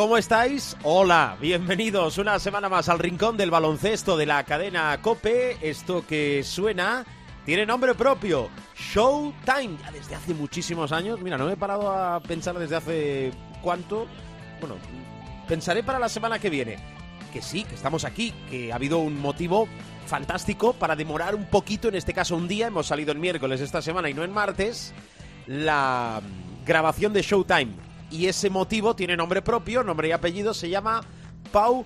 ¿Cómo estáis? Hola, bienvenidos una semana más al rincón del baloncesto de la cadena Cope. Esto que suena tiene nombre propio, Showtime. Ya desde hace muchísimos años. Mira, no me he parado a pensar desde hace cuánto. Bueno, pensaré para la semana que viene. Que sí, que estamos aquí, que ha habido un motivo fantástico para demorar un poquito, en este caso un día, hemos salido el miércoles esta semana y no en martes, la grabación de Showtime y ese motivo tiene nombre propio, nombre y apellido, se llama Pau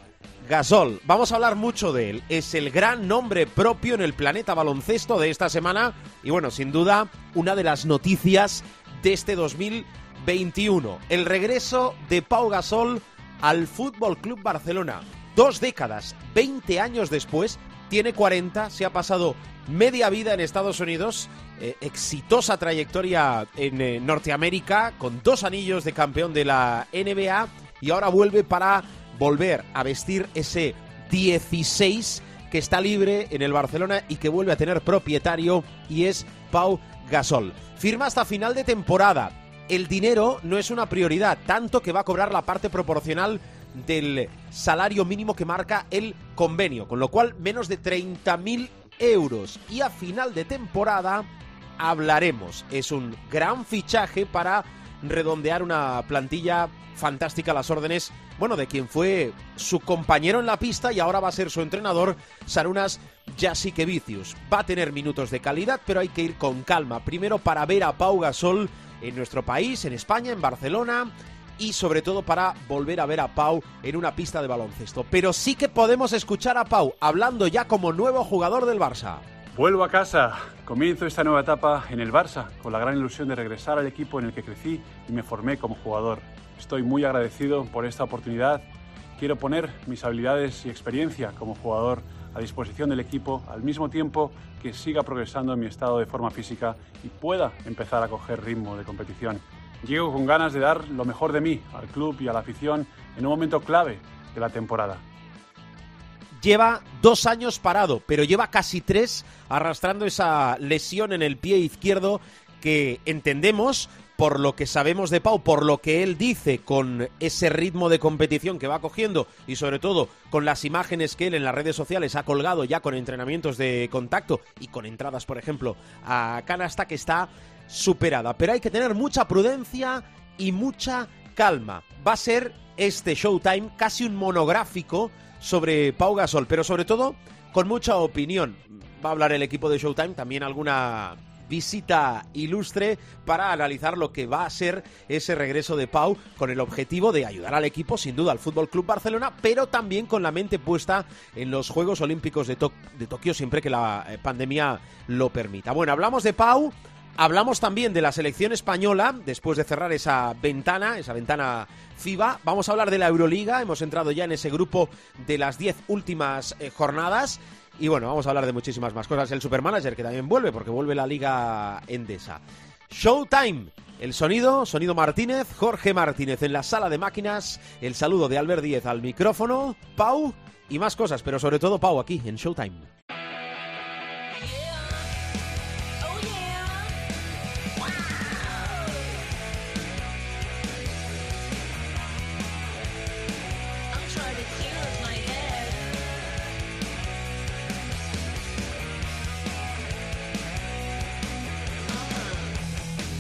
Gasol. Vamos a hablar mucho de él. Es el gran nombre propio en el planeta baloncesto de esta semana y bueno, sin duda, una de las noticias de este 2021. El regreso de Pau Gasol al Fútbol Club Barcelona. Dos décadas, 20 años después, tiene 40, se ha pasado media vida en Estados Unidos, eh, exitosa trayectoria en eh, Norteamérica, con dos anillos de campeón de la NBA y ahora vuelve para volver a vestir ese 16 que está libre en el Barcelona y que vuelve a tener propietario y es Pau Gasol. Firma hasta final de temporada. El dinero no es una prioridad, tanto que va a cobrar la parte proporcional del salario mínimo que marca el convenio, con lo cual menos de 30.000 euros. Y a final de temporada hablaremos. Es un gran fichaje para redondear una plantilla fantástica a las órdenes, bueno, de quien fue su compañero en la pista y ahora va a ser su entrenador, Sarunas Jasikevicius. Va a tener minutos de calidad, pero hay que ir con calma. Primero para ver a Pau Gasol en nuestro país, en España, en Barcelona, y sobre todo para volver a ver a Pau en una pista de baloncesto. Pero sí que podemos escuchar a Pau hablando ya como nuevo jugador del Barça. Vuelvo a casa, comienzo esta nueva etapa en el Barça, con la gran ilusión de regresar al equipo en el que crecí y me formé como jugador. Estoy muy agradecido por esta oportunidad. Quiero poner mis habilidades y experiencia como jugador a disposición del equipo al mismo tiempo que siga progresando en mi estado de forma física y pueda empezar a coger ritmo de competición. Llego con ganas de dar lo mejor de mí al club y a la afición en un momento clave de la temporada. Lleva dos años parado, pero lleva casi tres arrastrando esa lesión en el pie izquierdo que entendemos por lo que sabemos de Pau, por lo que él dice con ese ritmo de competición que va cogiendo y sobre todo con las imágenes que él en las redes sociales ha colgado ya con entrenamientos de contacto y con entradas, por ejemplo, a canasta que está superada. Pero hay que tener mucha prudencia y mucha calma. Va a ser este Showtime casi un monográfico sobre Pau Gasol, pero sobre todo con mucha opinión. Va a hablar el equipo de Showtime, también alguna visita ilustre para analizar lo que va a ser ese regreso de Pau con el objetivo de ayudar al equipo, sin duda, al Fútbol Club Barcelona, pero también con la mente puesta en los Juegos Olímpicos de, de Tokio siempre que la eh, pandemia lo permita. Bueno, hablamos de Pau, Hablamos también de la selección española, después de cerrar esa ventana, esa ventana FIBA. Vamos a hablar de la Euroliga, hemos entrado ya en ese grupo de las 10 últimas eh, jornadas. Y bueno, vamos a hablar de muchísimas más cosas. El Supermanager, que también vuelve, porque vuelve la Liga Endesa. Showtime. El sonido, sonido Martínez, Jorge Martínez en la sala de máquinas. El saludo de Albert Díez al micrófono. Pau y más cosas, pero sobre todo Pau aquí en Showtime.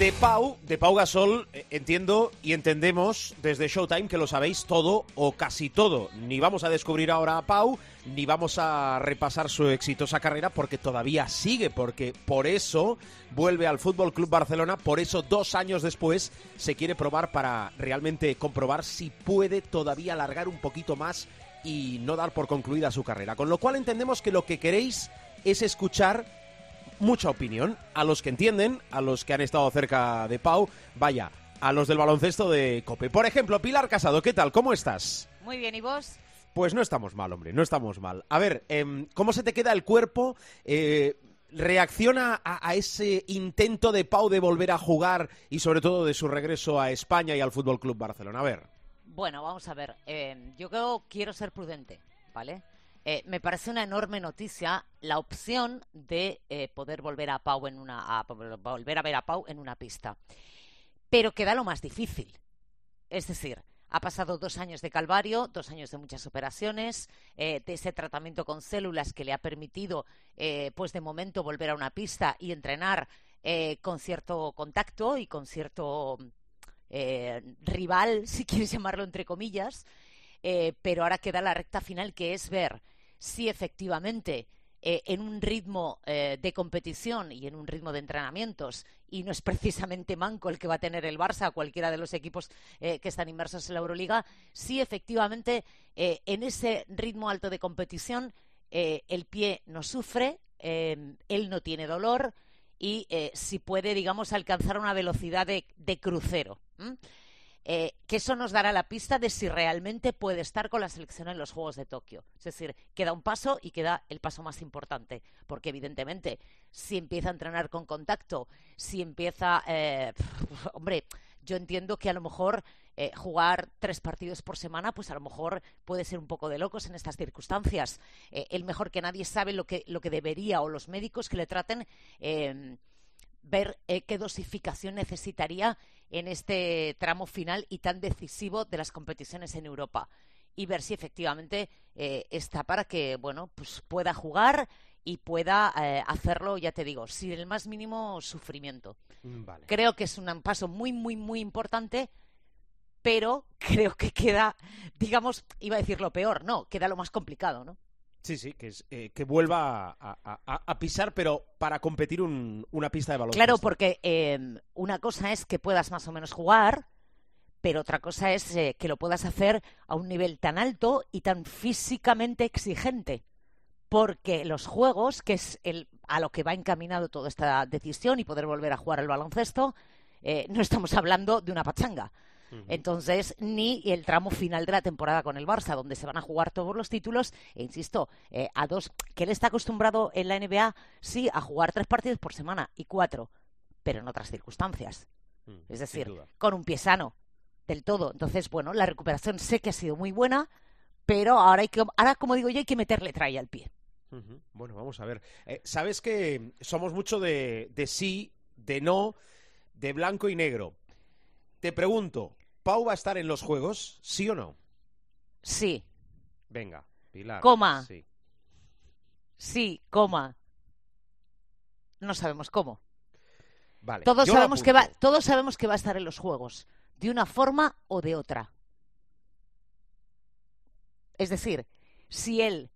De Pau, de Pau Gasol, eh, entiendo y entendemos desde Showtime que lo sabéis todo o casi todo. Ni vamos a descubrir ahora a Pau, ni vamos a repasar su exitosa carrera porque todavía sigue, porque por eso vuelve al Fútbol Club Barcelona, por eso dos años después se quiere probar para realmente comprobar si puede todavía alargar un poquito más y no dar por concluida su carrera. Con lo cual entendemos que lo que queréis es escuchar mucha opinión. A los que entienden, a los que han estado cerca de Pau, vaya, a los del baloncesto de Cope. Por ejemplo, Pilar Casado, ¿qué tal? ¿Cómo estás? Muy bien, ¿y vos? Pues no estamos mal, hombre, no estamos mal. A ver, em, ¿cómo se te queda el cuerpo? Eh, reacciona a, ese intento de Pau de volver a jugar y sobre todo de su regreso a España y al Fútbol Club Barcelona? A ver. Bueno, vamos a ver. Eh, yo creo, quiero ser prudente, ¿vale? Eh, me parece una enorme noticia la opción de eh, poder volver a Pau en una volver a ver a Pau en una pista, pero queda lo más difícil. Es decir, ha pasado dos años de calvario, dos años de muchas operaciones, de ese tratamiento con células que le ha permitido, pues de momento, volver a una pista y entrenar con cierto contacto y con cierto eh, rival, si quieres llamarlo entre comillas, eh, pero ahora queda la recta final que es ver si efectivamente eh, en un ritmo de competición y en un ritmo de entrenamientos, y no es precisamente Manco el que va a tener el Barça, cualquiera de los equipos que están inmersos en la Euroliga, si efectivamente en ese ritmo alto de competición el pie no sufre, él no tiene dolor, y si puede, digamos, alcanzar una velocidad de crucero. Eh, que eso nos dará la pista de si realmente puede estar con la selección en los Juegos de Tokio. Es decir, queda un paso y queda el paso más importante, porque evidentemente si empieza a entrenar con contacto, si empieza, eh, hombre, yo entiendo que a lo mejor eh, jugar tres partidos por semana, pues a lo mejor puede ser un poco de locos en estas circunstancias. el mejor que nadie sabe lo que, lo que debería o los médicos que le traten ver qué dosificación necesitaría en este tramo final y tan decisivo de las competiciones en Europa y ver si efectivamente eh, está para que bueno pues pueda jugar y pueda eh, hacerlo, ya te digo, sin el más mínimo sufrimiento. Mm, creo que es un paso muy, muy, muy importante, pero creo que queda, digamos, iba a decir lo peor, no, queda lo más complicado, ¿no? Sí, sí, que, es, eh, que vuelva a, pisar, pero para competir una pista de baloncesto. Claro, porque em, una cosa es que puedas más o menos jugar, pero otra cosa es eh, que lo puedas hacer a un nivel tan alto y tan físicamente exigente. Porque los juegos, que es el, a lo que va encaminado toda esta decisión y poder volver a jugar al baloncesto, eh, no estamos hablando de una pachanga. Entonces, ni el tramo final de la temporada con el Barça, donde se van a jugar todos los títulos, e insisto, eh, a dos, que él está acostumbrado en la NBA, sí, a jugar tres partidos por semana y cuatro, pero en otras circunstancias. Mm, es decir, con un pie sano, del todo. Entonces, bueno, la recuperación sé que ha sido muy buena, pero ahora hay que, ahora como digo yo, hay que meterle tralla al pie. Bueno, vamos a ver. Eh, Sabes que somos mucho de, de sí, de no, de blanco y negro. Te pregunto, ¿Pau va a estar en los juegos, sí o no? Sí. Venga, Pilar. Coma. Sí. Sí, coma. No sabemos cómo. Vale. Todos sabemos que va, todos sabemos que va a estar en los juegos, de una forma o de otra. Es decir, si él,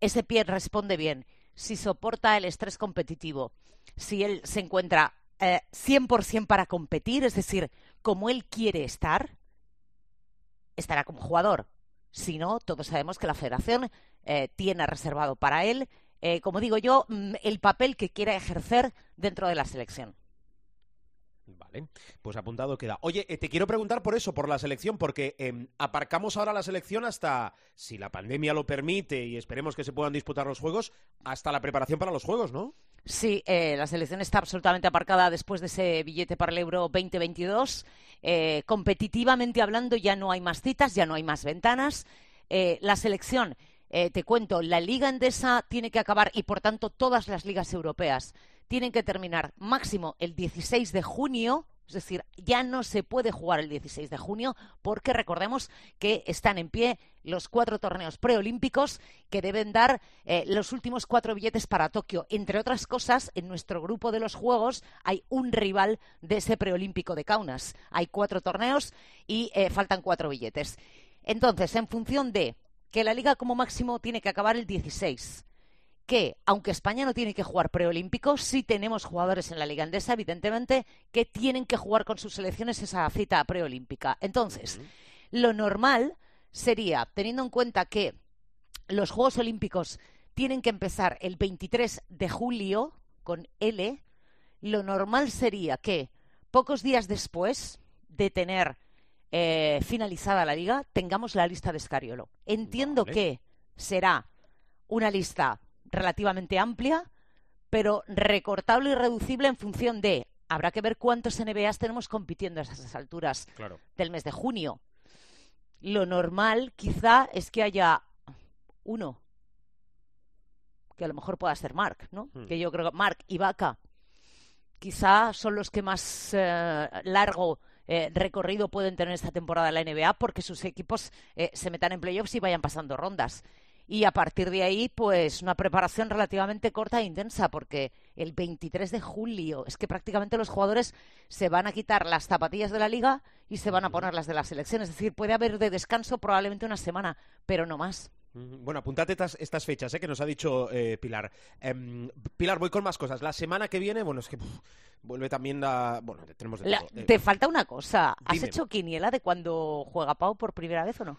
ese pie responde bien, si soporta el estrés competitivo, si él se encuentra eh, 100% para competir, es decir, como él quiere estar, estará como jugador. Si no, todos sabemos que la federación eh, tiene reservado para él, eh, como digo yo, mm, el papel que quiera ejercer dentro de la selección. Vale, pues apuntado queda. Oye, eh, te quiero preguntar por eso, por la selección, porque em, aparcamos ahora la selección hasta, si la pandemia lo permite y esperemos que se puedan disputar los juegos, hasta la preparación para los juegos, ¿no? Sí, eh, la selección está absolutamente aparcada después de ese billete para el Euro 2022. Eh, competitivamente hablando, ya no hay más citas, ya no hay más ventanas. Eh, la selección, te cuento, la Liga Endesa tiene que acabar y, por tanto, todas las ligas europeas tienen que terminar máximo el 16 de junio es decir, ya no se puede jugar el 16 de junio porque recordemos que están en pie los cuatro torneos preolímpicos que deben dar eh, los últimos cuatro billetes para Tokio. Entre otras cosas, en nuestro grupo de los Juegos hay un rival de ese preolímpico de Kaunas. Hay cuatro torneos y eh, faltan cuatro billetes. Entonces, en función de que la liga como máximo tiene que acabar el 16, que, aunque España no tiene que jugar preolímpico, sí tenemos jugadores en la Liga Andesa, evidentemente, que tienen que jugar con sus selecciones esa cita preolímpica. Entonces, lo normal sería, teniendo en cuenta que los Juegos Olímpicos tienen que empezar el 23 de julio con L, lo normal sería que pocos días después de tener eh, finalizada la liga, tengamos la lista de Scariolo. Entiendo que será una lista relativamente amplia, pero recortable y reducible en función de habrá que ver cuántos NBAs tenemos compitiendo a esas alturas Claro. del mes de junio. Lo normal, quizá, es que haya uno, que a lo mejor pueda ser Mark, ¿no? Hmm. Que yo creo que Mark y Vaca quizá son los que más eh, largo eh, recorrido pueden tener esta temporada en la NBA porque sus equipos eh, se metan en playoffs y vayan pasando rondas. Y a partir de ahí, pues una preparación relativamente corta e intensa, porque el 23 de julio es que prácticamente los jugadores se van a quitar las zapatillas de la liga y se van a poner las de la selección. Es decir, puede haber de descanso probablemente una semana, pero no más. Bueno, apuntate estas, estas fechas ¿eh? que nos ha dicho eh, Pilar. Em, Pilar, voy con más cosas. La semana que viene, bueno, es que vuelve también la... Bueno, tenemos de La- todo. Eh, te falta una cosa. ¿Has dime. hecho quiniela de cuando juega Pau por primera vez o no?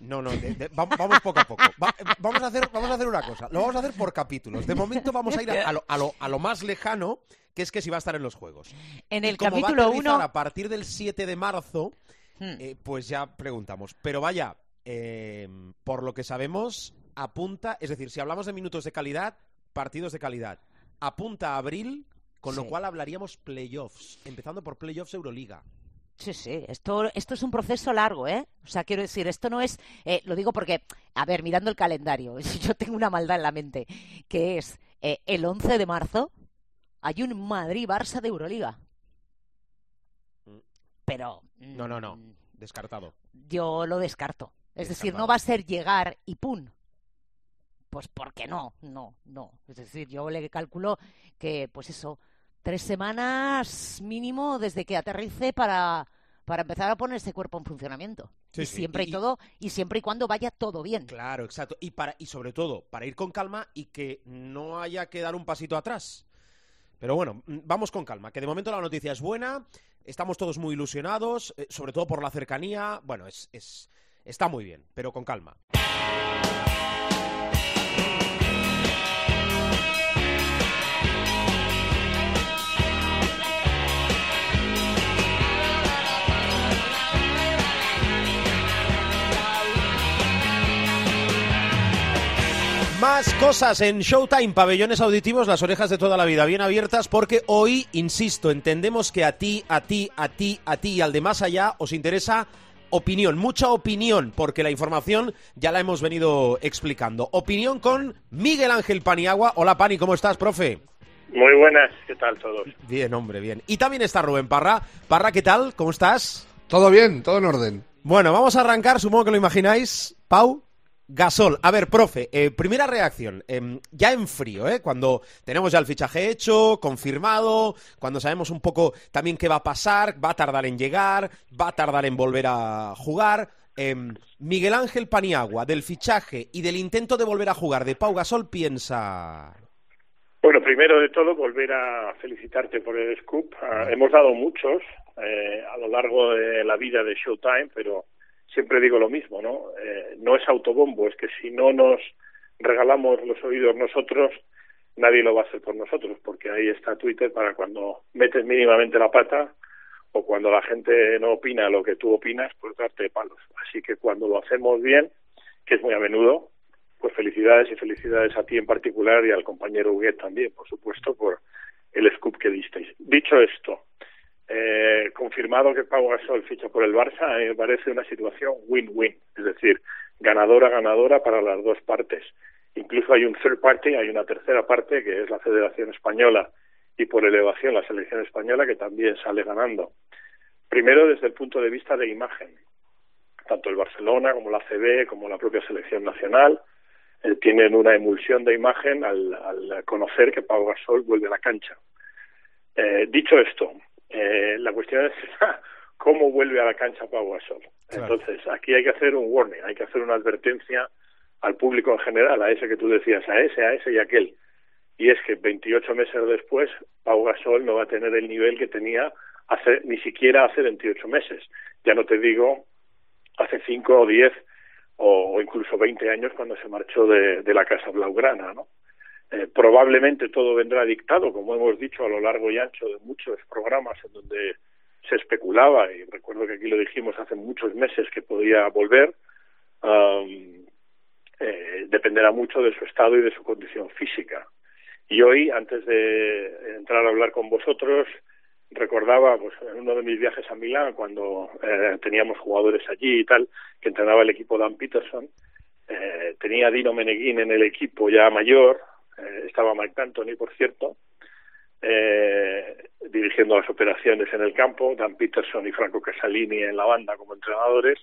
No, no, de- de- va- vamos poco a poco. Va- vamos, a hacer, vamos a hacer una cosa. Lo vamos a hacer por capítulos. De momento vamos a ir a, a lo, a lo- a lo más lejano, que es que si va a estar en los juegos. En Y el como va a capítulo aterrizar 1... A partir del 7 de marzo, Hmm. eh, pues ya preguntamos. Pero vaya, eh, por lo que sabemos, apunta, es decir, si hablamos de minutos de calidad, partidos de calidad, apunta a abril, con lo cual hablaríamos playoffs, empezando por playoffs Euroliga. Sí, sí, esto, esto es un proceso largo, ¿eh? O sea, quiero decir, esto no es, eh, lo digo porque, a ver, mirando el calendario, yo tengo una maldad en la mente, que es eh, el 11 de marzo hay un Madrid-Barça de Euroliga. Mm. Pero... No, no, no. mm, Descartado. Yo lo descarto. Es decir, no va a ser llegar y ¡pum! Pues porque no, no, no. Es decir, yo le calculo que, pues eso, tres semanas mínimo desde que aterrice para, para empezar a poner ese cuerpo en funcionamiento. Sí, y sí, siempre y, y- todo, y siempre y cuando vaya todo bien. Claro, exacto. Y, para, y sobre todo, para ir con calma y que no haya que dar un pasito atrás. Pero bueno, mm, vamos con calma, que de momento la noticia es buena, estamos todos muy ilusionados, eh, sobre todo por la cercanía. Bueno, es, es, está muy bien, pero con calma. Más cosas en Showtime, pabellones auditivos, las orejas de toda la vida bien abiertas, porque hoy, insisto, entendemos que a ti, a ti, a ti, a ti y al de más allá os interesa opinión, mucha opinión, porque la información ya la hemos venido explicando. Opinión con Miguel Ángel Paniagua. Hola Pani, ¿cómo estás, profe? Muy buenas, ¿qué tal todos? Bien, hombre, bien. Y también está Rubén Parra. Parra, ¿qué tal? ¿Cómo estás? Todo bien, todo en orden. Bueno, vamos a arrancar, supongo que lo imagináis. Pau, Gasol. A ver, profe, eh, primera reacción. em, ya en frío, ¿eh? Cuando tenemos ya el fichaje hecho, confirmado, cuando sabemos un poco también qué va a pasar, va a tardar en llegar, va a tardar en volver a jugar. Em, Miguel Ángel Paniagua, del fichaje y del intento de volver a jugar de Pau Gasol, piensa. Bueno, primero de todo, volver a felicitarte por el scoop. Ah, hemos dado muchos eh, a lo largo de la vida de Showtime, pero siempre digo lo mismo, ¿no? Eh, no es autobombo, es que si no nos regalamos los oídos nosotros, nadie lo va a hacer por nosotros, porque ahí está Twitter para cuando metes mínimamente la pata o cuando la gente no opina lo que tú opinas, pues darte palos. Así que cuando lo hacemos bien, que es muy a menudo, pues felicidades y felicidades a ti en particular y al compañero Huguet también, por supuesto, por el scoop que disteis. Dicho esto, eh, confirmado que Pau Gasol ficha por el Barça, a mí me parece una situación win-win, es decir, ganadora-ganadora para las dos partes. Incluso hay un third party, hay una tercera parte, que es la Federación Española y por elevación la selección española, que también sale ganando. Primero, desde el punto de vista de imagen. Tanto el Barcelona como la CB, como la propia selección nacional, eh, tienen una emulsión de imagen al, al conocer que Pau Gasol vuelve a la cancha. Eh, dicho esto, eh, la cuestión es cómo vuelve a la cancha Pau Gasol. Claro. Entonces, aquí hay que hacer un warning, hay que hacer una advertencia al público en general, a ese que tú decías, a ese, a ese y a aquel. Y es que 28 meses después, Pau Gasol no va a tener el nivel que tenía hace, ni siquiera hace 28 meses. Ya no te digo hace 5 o 10 o, o incluso 20 años cuando se marchó de, de la Casa Blaugrana, ¿no? Eh, probablemente todo vendrá dictado, como hemos dicho a lo largo y ancho de muchos programas en donde se especulaba, y recuerdo que aquí lo dijimos hace muchos meses que podía volver, um, dependerá mucho de su estado y de su condición física. Y hoy, antes de entrar a hablar con vosotros, recordaba pues en uno de mis viajes a Milán cuando eh, teníamos jugadores allí y tal que entrenaba el equipo Dan Peterson eh, tenía a Dino Meneguín en el equipo ya mayor eh, estaba Mike D'Antoni por cierto eh, dirigiendo las operaciones en el campo Dan Peterson y Franco Casalini en la banda como entrenadores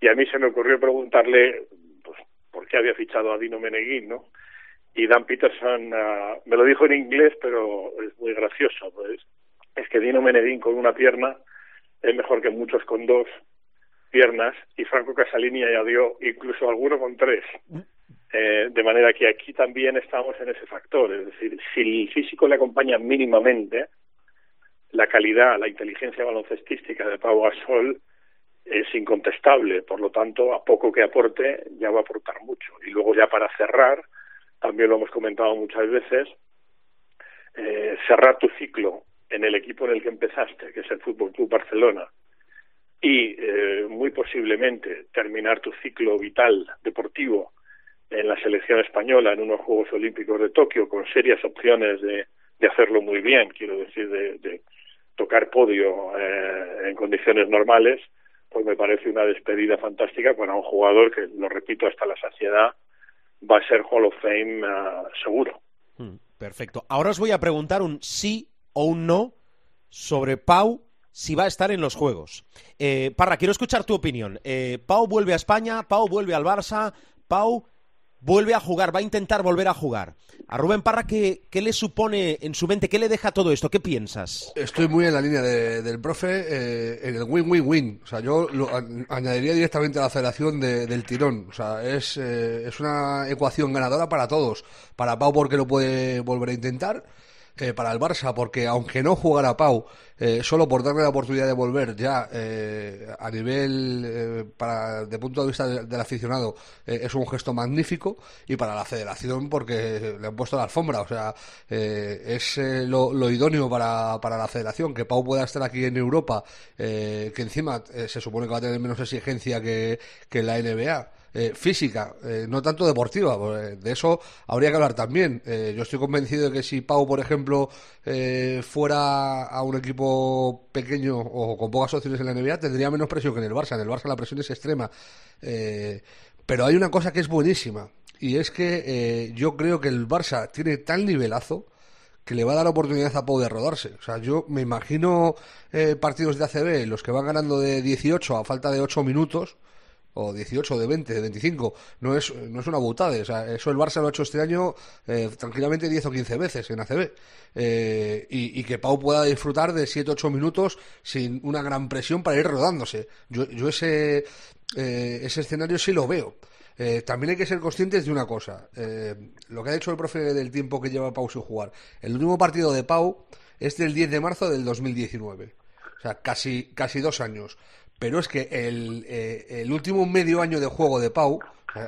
y a mí se me ocurrió preguntarle pues por qué había fichado a Dino Meneguín no y Dan Peterson uh, me lo dijo en inglés pero es muy gracioso pues es que Dino Menedín con una pierna es mejor que muchos con dos piernas y Franco Casalini añadió incluso alguno con tres. Eh, de manera que aquí también estamos en ese factor, es decir, si el físico le acompaña mínimamente, la calidad, la inteligencia baloncestística de Pau Gasol es incontestable, por lo tanto, a poco que aporte, ya va a aportar mucho. Y luego ya para cerrar, también lo hemos comentado muchas veces, eh, cerrar tu ciclo en el equipo en el que empezaste, que es el Fútbol Club Barcelona, y eh, muy posiblemente terminar tu ciclo vital deportivo en la selección española en unos Juegos Olímpicos de Tokio con serias opciones de, de hacerlo muy bien, quiero decir, de, de tocar podio eh, en condiciones normales, pues me parece una despedida fantástica para un jugador que, lo repito hasta la saciedad, va a ser Hall of Fame uh, seguro. Hmm, perfecto. Ahora os voy a preguntar un sí o un no sobre Pau si va a estar en los Juegos. Eh, Parra, quiero escuchar tu opinión. Eh, Pau vuelve a España, Pau vuelve al Barça, Pau vuelve a jugar, va a intentar volver a jugar. A Rubén Parra, ¿qué, qué le supone en su mente? ¿Qué le deja todo esto? ¿Qué piensas? Estoy muy en la línea de, del profe, eh, en el win-win-win. O sea, yo lo añadiría directamente a la federación de, del tirón. O sea, es, eh, es una ecuación ganadora para todos. Para Pau porque lo puede volver a intentar eh, para el Barça, porque aunque no jugara Pau, eh, solo por darle la oportunidad de volver ya eh, a nivel, eh, para, de punto de vista del, aficionado, eh, es un gesto magnífico, y para la federación porque le han puesto la alfombra, o sea, eh, es lo, lo, idóneo para, para la federación, que Pau pueda estar aquí en Europa, que encima se supone que va a tener menos exigencia que, que la NBA eh, física, eh, no tanto deportiva. De eso habría que hablar también. Eh, yo estoy convencido de que si Pau, por ejemplo, eh, fuera a un equipo pequeño o con pocas opciones en la NBA, tendría menos presión que en el Barça. En el Barça la presión es extrema. Eh, pero hay una cosa que es buenísima. Y es que eh, yo creo que el Barça tiene tal nivelazo que le va a dar oportunidad a Pau de rodarse. O sea, yo me imagino eh, partidos de ACB, los que van ganando de 18 a falta de 8 minutos, o 18, de 20, de 25, no es, no es una butada. O sea, eso el Barça lo ha hecho este año eh, tranquilamente 10 o 15 veces en ACB. Eh, y, que Pau pueda disfrutar de 7 o 8 minutos sin una gran presión para ir rodándose. Yo, yo ese, eh, ese escenario sí lo veo. Eh, también hay que ser conscientes de una cosa. Eh, lo que ha dicho el profe del tiempo que lleva Pau sin jugar. El último partido de Pau es del 10 de marzo del 2019. O sea, casi, casi dos años pero es que el, eh, el, último medio año de juego de Pau,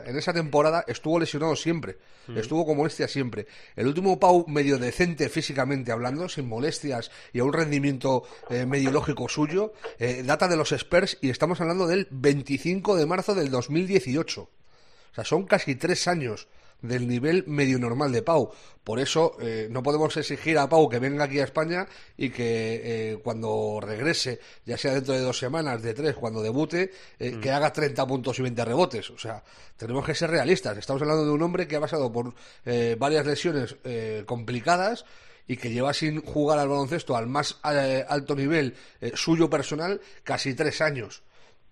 en esa temporada, estuvo lesionado siempre, mm. estuvo con molestias siempre. El último Pau medio decente físicamente hablando, sin molestias y a un rendimiento eh, medio lógico suyo, eh, data de los Spurs y estamos hablando del 25 de marzo del 2018. O sea, son casi tres años del nivel medio normal de Pau. Por eso eh, no podemos exigir a Pau que venga aquí a España y que eh, cuando regrese, ya sea dentro de dos semanas, de tres, cuando debute, eh, mm. que haga 30 puntos y 20 rebotes. O sea, tenemos que ser realistas. Estamos hablando de un hombre que ha pasado por varias lesiones eh, complicadas y que lleva sin jugar al baloncesto al más alto nivel suyo personal casi tres años.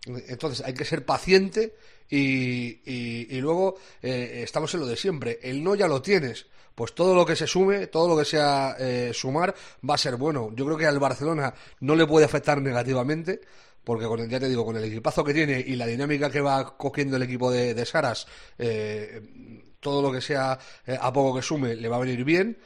Entonces hay que ser paciente y, y, luego eh, estamos en lo de siempre. El no ya lo tienes. Pues todo lo que se sume, todo lo que sea eh, sumar, va a ser bueno. Yo creo que al Barcelona no le puede afectar negativamente porque con el, ya te digo, con el equipazo que tiene y la dinámica que va cogiendo el equipo de, de Saras, eh, todo lo que sea eh, a poco que sume le va a venir bien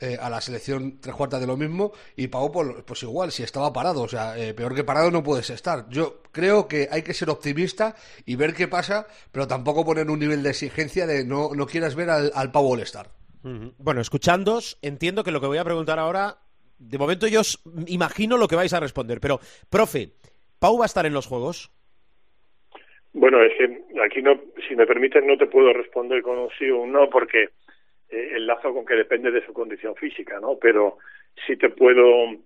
eh, a la selección tres cuartas de lo mismo y Pau pues, pues igual, si estaba parado, o sea, eh, peor que parado no puedes estar. Yo creo que hay que ser optimista y ver qué pasa, pero tampoco poner un nivel de exigencia de no, no quieras ver al, al Pau All-Star. Bueno, escuchándos, entiendo que lo que voy a preguntar ahora, de momento yo os imagino lo que vais a responder, pero, profe, ¿Pau va a estar en los Juegos? Bueno, es que aquí no, si me permiten, no te puedo responder con un sí o un no, porque eh, enlazo con que depende de su condición física, ¿no? Pero sí te puedo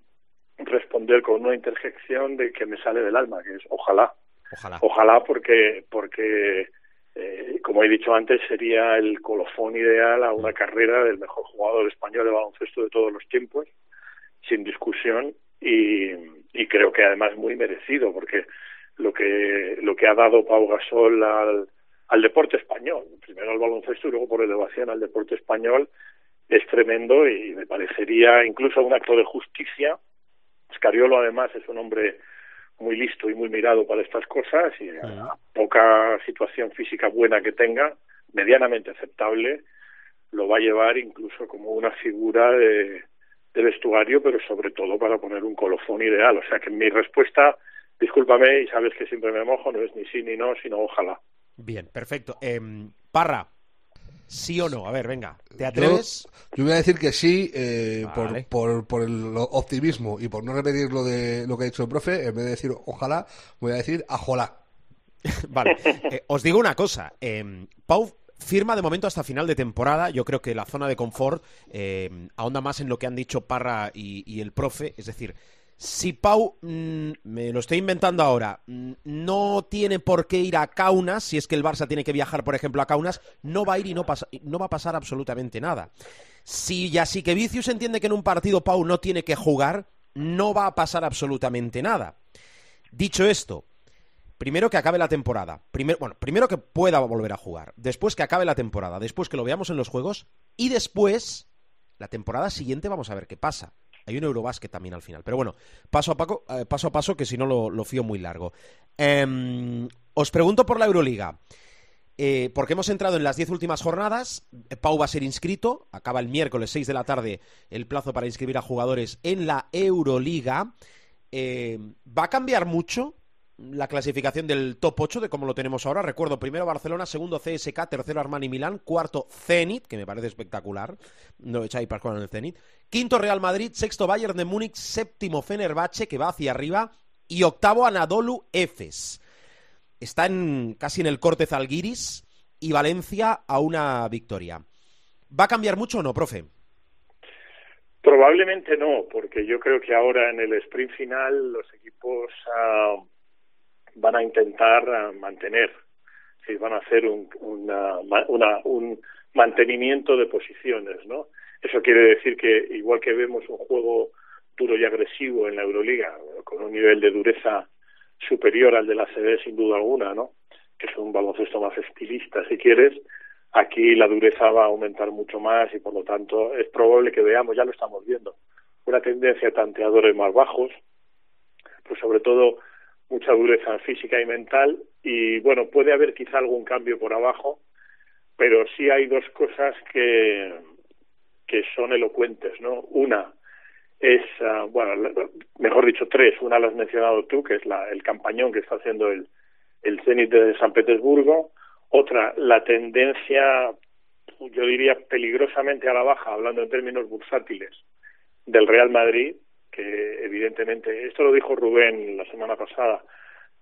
responder con una interjección de que me sale del alma, que es ojalá. Ojalá. Ojalá porque, porque eh, como he dicho antes, sería el colofón ideal a una carrera del mejor jugador español de baloncesto de todos los tiempos, sin discusión, y, y creo que además muy merecido, porque lo que, lo que ha dado Pau Gasol al, al deporte español, primero al baloncesto y luego por elevación al deporte español, es tremendo y me parecería incluso un acto de justicia. Scariolo además es un hombre muy listo y muy mirado para estas cosas y a poca situación física buena que tenga, medianamente aceptable, lo va a llevar incluso como una figura de, de vestuario, pero sobre todo para poner un colofón ideal. O sea que mi respuesta, discúlpame y sabes que siempre me mojo, no es ni sí ni no, sino ojalá. Bien, perfecto. Em, Parra, ¿sí o no? A ver, venga, ¿te atreves? Yo, yo voy a decir que sí, eh, Vale. por, por, por el optimismo y por no repetir lo, de, lo que ha dicho el profe, en vez de decir ojalá, voy a decir ajolá. Vale. Eh, os digo una cosa. em, Pau firma de momento hasta final de temporada. Yo creo que la zona de confort em, ahonda más en lo que han dicho Parra y, y el profe. Es decir, si Pau, mm, me lo estoy inventando ahora, mm, no tiene por qué ir a Kaunas, si es que el Barça tiene que viajar, por ejemplo, a Kaunas, no va a ir y no, pasa- va a pasar absolutamente nada. Si Vicius entiende que en un partido Pau no tiene que jugar, no va a pasar absolutamente nada. Dicho esto, primero que acabe la temporada, bueno, primero que pueda volver a jugar, después que acabe la temporada, después que lo veamos en los juegos y después la temporada siguiente vamos a ver qué pasa. Hay un Eurobásquet también al final. Pero bueno, paso a, paco- eh, paso, a paso, que si no lo, fío muy largo. Em, os pregunto por la Euroliga. Eh, porque hemos entrado en las 10 últimas jornadas. Pau va a ser inscrito. Acaba el miércoles 6 de la tarde el plazo para inscribir a jugadores en la Euroliga. Eh, ¿Va a cambiar mucho la clasificación del top 8 de cómo lo tenemos ahora? Recuerdo, primero Barcelona, segundo CSK, tercero Armani Milán, cuarto Zenit, que me parece espectacular. No echáis Pascual en el Zenit. Quinto Real Madrid, sexto Bayern de Múnich, séptimo Fenerbahce, que va hacia arriba, y octavo Anadolu Efes. Está en, casi en el corte Zalgiris y Valencia a una victoria. ¿Va a cambiar mucho o no, profe? Probablemente no, porque yo creo que ahora en el sprint final los equipos ah, van a intentar ah, mantener, sí, van a hacer un, una- una- un mantenimiento de posiciones, ¿no? Eso quiere decir que igual que vemos un juego duro y agresivo en la Euroliga, con un nivel de dureza superior al de la CD sin duda alguna, ¿no? Que es un baloncesto más estilista, si quieres, aquí la dureza va a aumentar mucho más y por lo tanto es probable que veamos, ya lo estamos viendo, una tendencia a tanteadores más bajos, pues sobre todo mucha dureza física y mental y bueno, puede haber quizá algún cambio por abajo, pero sí hay dos cosas que, que son elocuentes, ¿no? Una es, ah, bueno, mejor dicho, tres. Una la has mencionado tú, que es la, el campañón que está haciendo el, el Zenit de San Petersburgo. Otra, la tendencia, yo diría, peligrosamente a la baja, hablando en términos bursátiles, del Real Madrid, que evidentemente, esto lo dijo Rubén la semana pasada,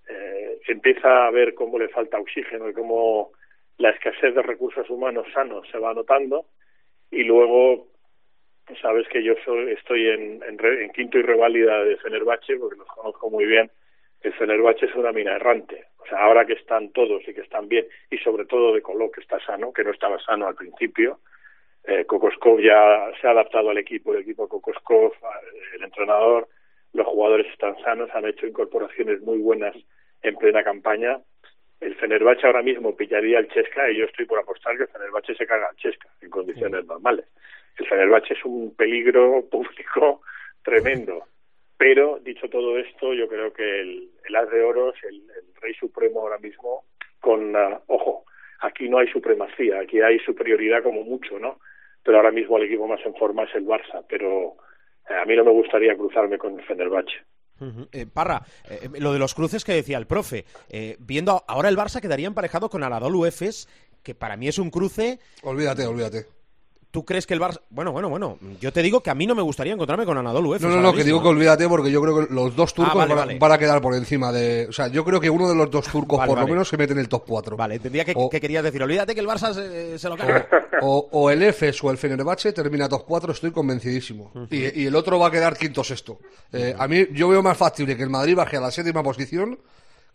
eh, empieza a ver cómo le falta oxígeno y cómo la escasez de recursos humanos sanos se va notando y luego sabes que yo soy, estoy en, en, quinto y reválida de Fenerbahce porque los conozco muy bien el Fenerbahce es una mina errante. O sea ahora que están todos y que están bien y sobre todo de Colo que está sano que no estaba sano al principio eh, Kokoskov ya se ha adaptado al equipo, el equipo Kokoskov, el entrenador, los jugadores están sanos, han hecho incorporaciones muy buenas en plena campaña. El Fenerbahce ahora mismo pillaría al Chesca y yo estoy por apostar que el Fenerbahce se caga al Chesca en condiciones normales. El Fenerbahce es un peligro público tremendo. Pero, dicho todo esto, yo creo que el, el As de Oros, el, el Rey Supremo ahora mismo, con, uh, ojo, aquí no hay supremacía, aquí hay superioridad como mucho, ¿no? Pero ahora mismo el equipo más en forma es el Barça, pero eh, a mí no me gustaría cruzarme con el Fenerbahce. Eh, Parra, eh, lo de los cruces que decía el profe, eh, viendo ahora el Barça quedaría emparejado con Anadolu Efes, que para mí es un cruce Olvídate, olvídate. ¿Tú crees que el Barça... Bueno, bueno, bueno, yo te digo que a mí no me gustaría encontrarme con Anadolu Efes. No, no, ahora no, que mismo. digo que olvídate porque yo creo que los dos turcos Ah, vale, van, a- vale. van a quedar por encima de... O sea, yo creo que uno de los dos turcos Vale, por vale. lo menos se mete en el top 4. Vale, entendía que, O- que querías decir, olvídate que el Barça se, se lo caga. O, o el Efes o el Fenerbahce termina top 4, estoy convencidísimo. y, y el otro va a quedar quinto sexto. Eh, a mí yo veo más factible que el Madrid baje a la séptima posición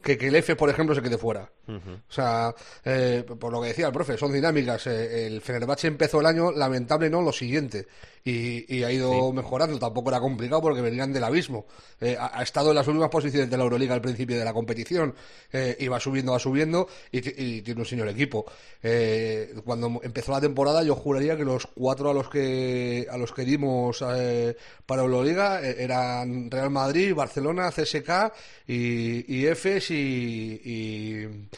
que que el Efes, por ejemplo, se quede fuera. O sea, eh, por lo que decía el profe, son dinámicas. Eh, el Fenerbahce empezó el año, lamentable no, lo siguiente. Y, y ha ido mejorando. Tampoco era complicado porque venían del abismo. Eh, ha, ha estado en las últimas posiciones de la Euroliga al principio de la competición. Eh, y va subiendo, va subiendo. Y, ti- y tiene un señor equipo. Eh, cuando empezó la temporada, yo juraría que los cuatro a los que a los que dimos eh, para Euroliga eran Real Madrid, Barcelona, CSK y, y Y, y,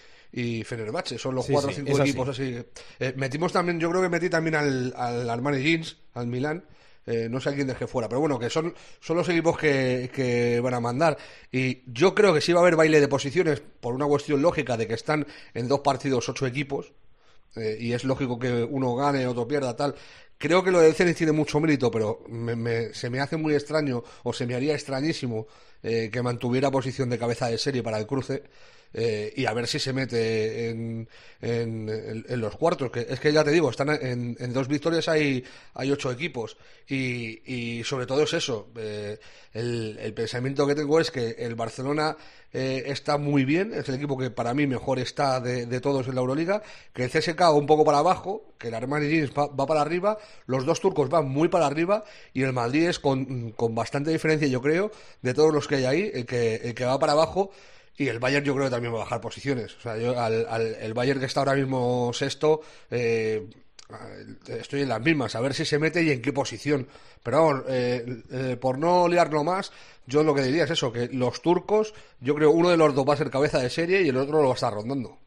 y Fenerbahce. Son los Sí, cuatro o sí, cinco equipos así. Eh, metimos también, yo creo que metí también al, al Armani Jeans, al Milán. Eh, no sé a quién dejé fuera, pero bueno, que son, son los equipos que, que van a mandar. Y yo creo que sí va a haber baile de posiciones por una cuestión lógica de que están en dos partidos ocho equipos. eh, y es lógico que uno gane, otro pierda, tal. Creo que lo del Zenit tiene mucho mérito, pero me- me- se me hace muy extraño, o se me haría extrañísimo, eh, que mantuviera posición de cabeza de serie para el cruce. Eh, y a ver si se mete en, en- los cuartos. Que, es que ya te digo, están en, dos victorias hay, hay ocho equipos. Y, sobre todo es eso. eh, el, el pensamiento que tengo es que el Barcelona eh, está muy bien, es el equipo que para mí mejor está de, de todos en la Euroliga, que el CSK va un poco para abajo, que el Armani Jeans va, va para arriba, los dos turcos van muy para arriba y el Madrid es con, con bastante diferencia, yo creo, de todos los que hay ahí, el que, el que va para abajo. Y el Bayern yo creo que también va a bajar posiciones. O sea, yo al, al- el Bayern que está ahora mismo sexto, eh, estoy en las mismas, a ver si se mete y en qué posición. Pero vamos, eh, eh, por no liarlo más, yo lo que diría es eso, que los turcos, yo creo uno de los dos va a ser cabeza de serie y el otro lo va a estar rondando.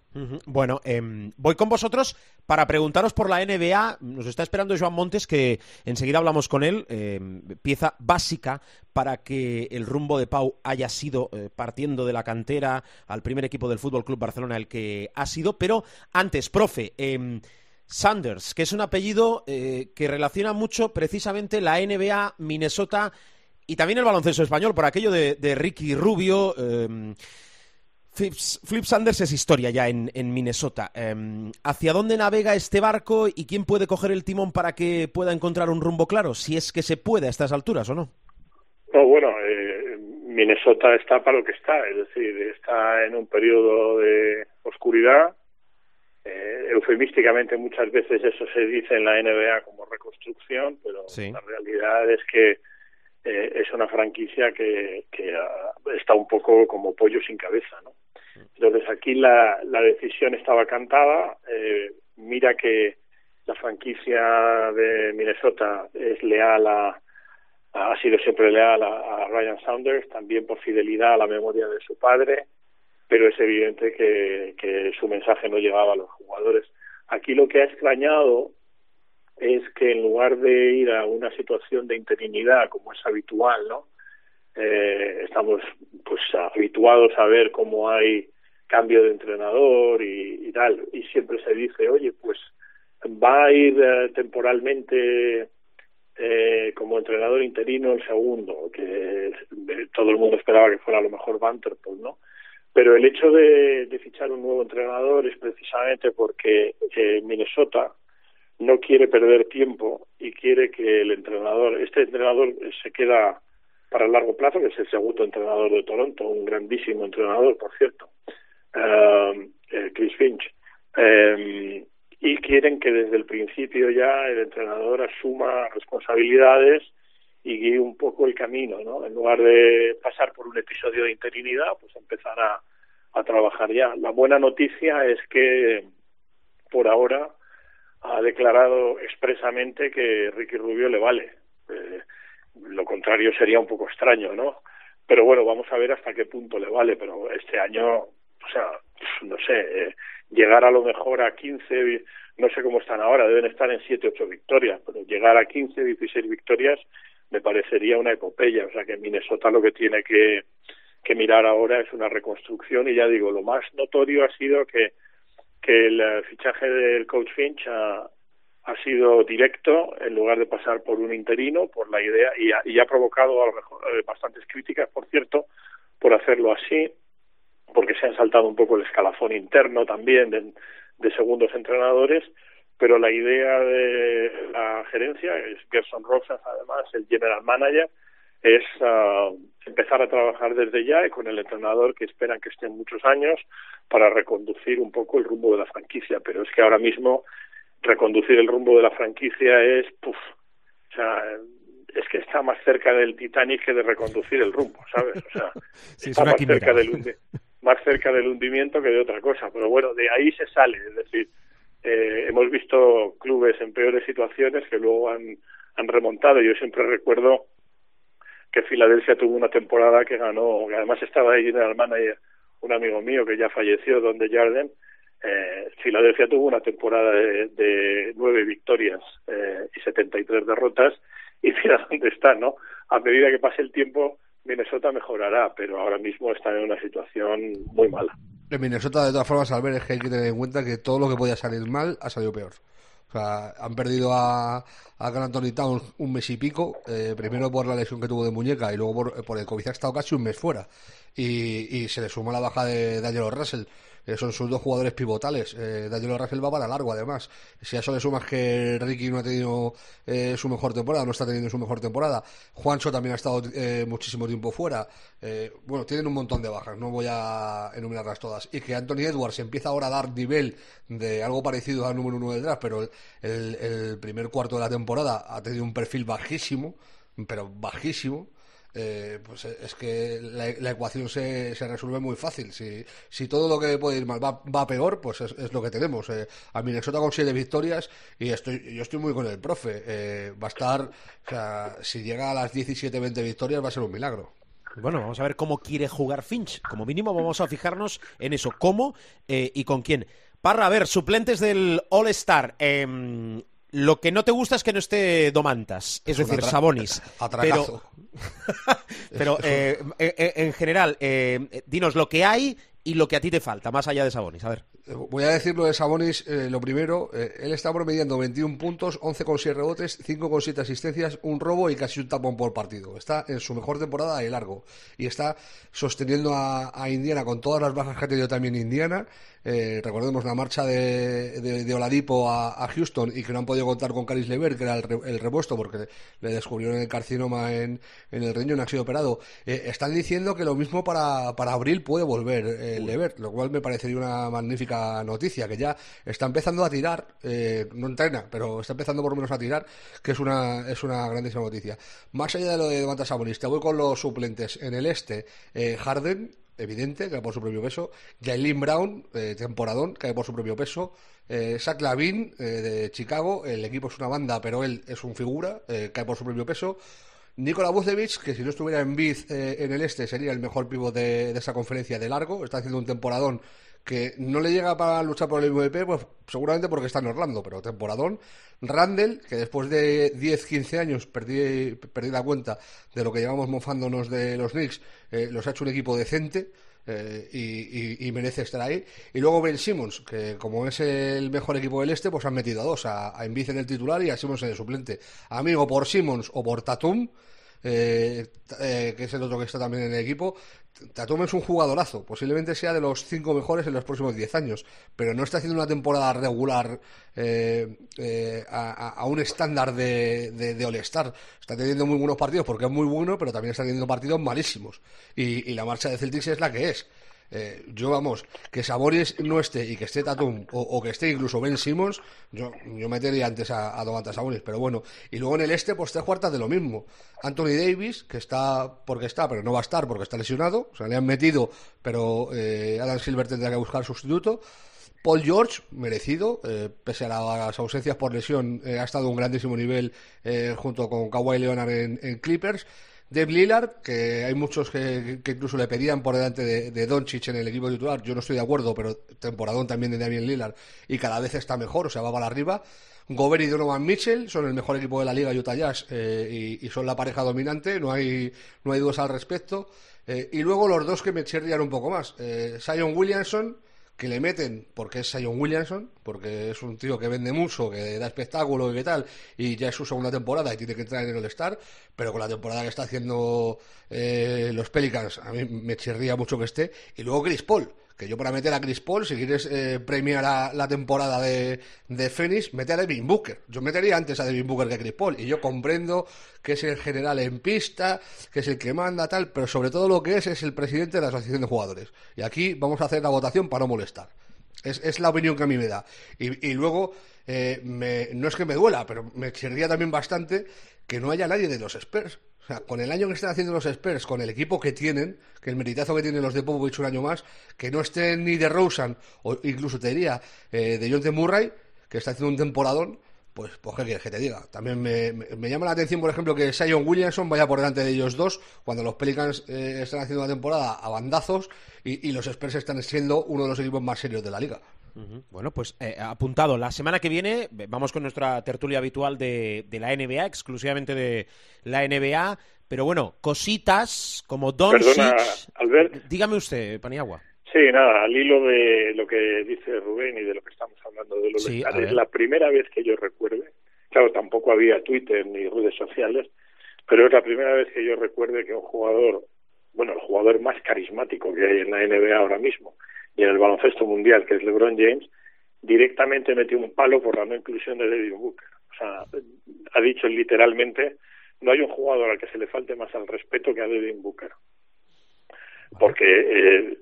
Bueno, em, voy con vosotros para preguntaros por la NBA. Nos está esperando Joan Montes, que enseguida hablamos con él. em, pieza básica para que el rumbo de Pau haya sido eh, partiendo de la cantera al primer equipo del Fútbol Club Barcelona, el que ha sido. Pero antes, profe, em, Sanders, que es un apellido eh, que relaciona mucho precisamente la NBA, Minnesota y también el baloncesto español, por aquello de, de Ricky Rubio. Flip, Sanders es historia ya en, en Minnesota. Em, ¿Hacia dónde navega este barco y quién puede coger el timón para que pueda encontrar un rumbo claro? Si es que se puede a estas alturas o no. No, bueno, eh, Minnesota está para lo que está, es decir, está en un periodo de oscuridad. Eh, eufemísticamente muchas veces eso se dice en la NBA como reconstrucción, pero Sí. la realidad es que eh, es una franquicia que, que ah, está un poco como pollo sin cabeza, ¿no? Entonces aquí la, la decisión estaba cantada. Eh, mira que la franquicia de Minnesota es leal a, ha sido siempre leal a, Ryan Saunders, también por fidelidad a la memoria de su padre, pero es evidente que, que su mensaje no llegaba a los jugadores. Aquí lo que ha extrañado es que en lugar de ir a una situación de interinidad como es habitual, ¿no? Eh, estamos pues habituados a ver cómo hay cambio de entrenador y, tal, y siempre se dice, oye, pues va a ir eh, temporalmente eh, como entrenador interino el segundo, que eh, todo el mundo esperaba que fuera a lo mejor Vanderpool, ¿no? Pero el hecho de, de fichar un nuevo entrenador es precisamente porque eh, Minnesota no quiere perder tiempo y quiere que el entrenador, este entrenador se queda para el largo plazo, que es el segundo entrenador de Toronto, un grandísimo entrenador, por cierto, eh, eh, Chris Finch. Eh, y quieren que desde el principio ya el entrenador asuma responsabilidades y guíe un poco el camino, ¿no? En lugar de pasar por un episodio de interinidad, pues empezar a, trabajar ya. La buena noticia es que por ahora ha declarado expresamente que Ricky Rubio le vale. Eh, lo contrario sería un poco extraño, ¿no? Pero bueno, vamos a ver hasta qué punto le vale, pero este año, o sea, no sé, eh, llegar a lo mejor a 15, no sé cómo están ahora, deben estar en 7, 8 victorias, pero llegar a 15, 16 victorias me parecería una epopeya, o sea que Minnesota lo que tiene que, que mirar ahora es una reconstrucción y ya digo, lo más notorio ha sido que, que el fichaje del coach Finch ha, ha sido directo en lugar de pasar por un interino, por la idea, y ha, y ha provocado a lo mejor eh, bastantes críticas, por cierto, por hacerlo así, porque se han saltado un poco el escalafón interno también de, segundos entrenadores, pero la idea de la gerencia, es Gerson Rosas además, el general manager, es uh, empezar a trabajar desde ya y con el entrenador que esperan que esté muchos años para reconducir un poco el rumbo de la franquicia. Pero es que ahora mismo reconducir el rumbo de la franquicia es, puff, o sea, es que está más cerca del Titanic que de reconducir el rumbo, ¿sabes? O sea, está más cerca, del más cerca del hundimiento que de otra cosa. Pero bueno, de ahí se sale, es decir, eh, hemos visto clubes en peores situaciones que luego han, han remontado. Yo siempre recuerdo que Filadelfia tuvo una temporada que ganó, que además estaba ahí en el manager un amigo mío que ya falleció, donde Jarden, eh, Filadelfia tuvo una temporada de, de nueve victorias eh, y 73 derrotas y mira dónde está, ¿no? A medida que pase el tiempo, Minnesota mejorará, pero ahora mismo está en una situación muy mala. En Minnesota, de todas formas, al ver es que hay que tener en cuenta que todo lo que podía salir mal ha salido peor. O sea, han perdido a, a Gran Anthony Towns un mes y pico, eh, primero por la lesión que tuvo de muñeca y luego por, el COVID ha estado casi un mes fuera. Y, y se le suma la baja de Daniel Russell. Eh, son sus dos jugadores pivotales. Eh, Daniel Russell va para largo, además. Si a eso le sumas que Ricky no ha tenido eh, su mejor temporada, no está teniendo su mejor temporada, Juancho también ha estado eh, muchísimo tiempo fuera. Eh, bueno, tienen un montón de bajas, no voy a enumerarlas todas. Y que Anthony Edwards empieza ahora a dar nivel de algo parecido al número uno del draft, pero el, el primer cuarto de la temporada ha tenido un perfil bajísimo, pero bajísimo eh, pues es que la, ecuación se, se, resuelve muy fácil. Si, si todo lo que puede ir mal va, peor, pues es, lo que tenemos. Eh, a Minnesota con siete victorias y estoy, yo estoy muy con el profe. Eh, va a estar, o sea, si llega a las 17-20 victorias va a ser un milagro. Bueno, vamos a ver cómo quiere jugar Finch. Como mínimo vamos a fijarnos en eso, cómo eh, y con quién. Parra, a ver, suplentes del All-Star. Eh, lo que no te gusta es que no esté Domantas, es, es decir, Sabonis. Pero, pero eh, eh, en general, eh, dinos lo que hay y lo que a ti te falta, más allá de Sabonis. A ver. Voy a decir lo de Sabonis, eh, lo primero, eh, él está promediando 21 puntos, 11,7 rebotes, 5,7 asistencias, un robo y casi un tapón por partido. Está en su mejor temporada de largo y está sosteniendo a, a Indiana con todas las bajas que ha tenido también Indiana. Eh, recordemos la marcha de, de, de Oladipo a, a, Houston y que no han podido contar con Caris Lever, que era el, re, el repuesto porque le descubrieron el carcinoma en, en el riñón, ha sido operado. Eh, están diciendo que lo mismo para, para abril puede volver el Lever, lo cual me parecería una magnífica noticia, que ya está empezando a tirar, eh, no entrena, pero está empezando por lo menos a tirar, que es una, es una grandísima noticia. Más allá de lo de Domantas Sabonis, te voy con los suplentes. En el este, eh, Harden, evidente, cae por su propio peso. Jalen Brown, eh, temporadón, cae por su propio peso. Eh, Zach Lavin, eh, de Chicago, el equipo es una banda, pero él es un figura, eh, cae por su propio peso. Nikola Vucevic, que si no estuviera en Biz eh, en el este, sería el mejor pivo de, esa conferencia de largo. Está haciendo un temporadón que no le llega para luchar por el MVP, pues seguramente porque está en Orlando, pero temporadón. Randall, que después de 10-15 años perdí, perdí la cuenta de lo que llevamos mofándonos de los Knicks, eh, los ha hecho un equipo decente. Eh, y, merece estar ahí. Y luego Ben Simmons, que como es el mejor equipo del este, pues han metido a dos, a, a en el titular y a Simmons en el suplente. Amigo, por Simmons o por Tatum, eh, que es el otro que está también en el equipo. Tatum es un jugadorazo, posiblemente sea de los cinco mejores en los próximos diez años, pero no está haciendo una temporada regular eh, eh, a, un estándar de, de, de All-Star. Está teniendo muy buenos partidos porque es muy bueno, pero también está teniendo partidos malísimos. Y, y la marcha de Celtics es la que es. Eh, yo, vamos, que Sabonis no esté y que esté Tatum o, que esté incluso Ben Simmons, yo, yo metería antes a, a pero bueno. Y luego en el este, pues tres cuartas de lo mismo. Anthony Davis, que está porque está, pero no va a estar porque está lesionado. O sea, le han metido, pero eh, Adam Silver tendrá que buscar sustituto. Paul George, merecido, eh, pese a las ausencias por lesión, eh, ha estado a un grandísimo nivel eh, junto con Kawhi Leonard en Clippers. Dave Lillard, que hay muchos que, incluso le pedían por delante de, de Doncic en el equipo titular, yo no estoy de acuerdo, pero temporadón también de Damian Lillard y cada vez está mejor, o sea, va para arriba. Gobert y Donovan Mitchell son el mejor equipo de la liga Utah Jazz eh, y, son la pareja dominante, no hay, no hay dudas al respecto. Eh, y luego los dos que me chirrían un poco más, eh, Zion Williamson, que le meten porque es Sion Williamson, porque es un tío que vende mucho, que da espectáculo y qué tal, y ya es su segunda temporada y tiene que entrar en el All-Star, pero con la temporada que está haciendo eh, los Pelicans, a mí me chirría mucho que esté, y luego Chris Paul, que yo para meter a Chris Paul, si quieres eh, premiar a la temporada de, de Phoenix, mete a Devin Booker. Yo metería antes a Devin Booker que a Chris Paul. Y yo comprendo que es el general en pista, que es el que manda, tal, pero sobre todo lo que es es el presidente de la asociación de jugadores. Y aquí vamos a hacer la votación para no molestar. Es, es la opinión que a mí me da. Y, y luego, eh, me, no es que me duela, pero me chirría también bastante que no haya nadie de los Spurs. O sea, con el año que están haciendo los Spurs, con el equipo que tienen, que el meritazo que tienen los de Popovich un año más, que no estén ni de Rosen, o incluso te diría eh, de John T. Murray, que está haciendo un temporadón, pues, pues ¿qué quieres que te diga? También me, me- me llama la atención, por ejemplo, que Sion Williamson vaya por delante de ellos dos, cuando los Pelicans eh, están haciendo una temporada a bandazos y, y los Spurs están siendo uno de los equipos más serios de la liga. Bueno, pues eh, apuntado. La semana que viene vamos con nuestra tertulia habitual de, de la NBA, exclusivamente de la NBA. Pero bueno, cositas como Doncic. Perdona, Albert. Dígame usted, Paniagua. Sí, nada, al hilo de lo que dice Rubén y de lo que estamos hablando de los Sí, es la primera vez que yo recuerde, claro, tampoco había Twitter ni redes sociales, pero es la primera vez que yo recuerde que un jugador, bueno, el jugador más carismático que hay en la NBA ahora mismo y en el baloncesto mundial, que es LeBron James, directamente metió un palo por la no inclusión de Devin Booker. O sea, ha dicho literalmente, no hay un jugador al que se le falte más al respeto que a Devin Booker porque eh,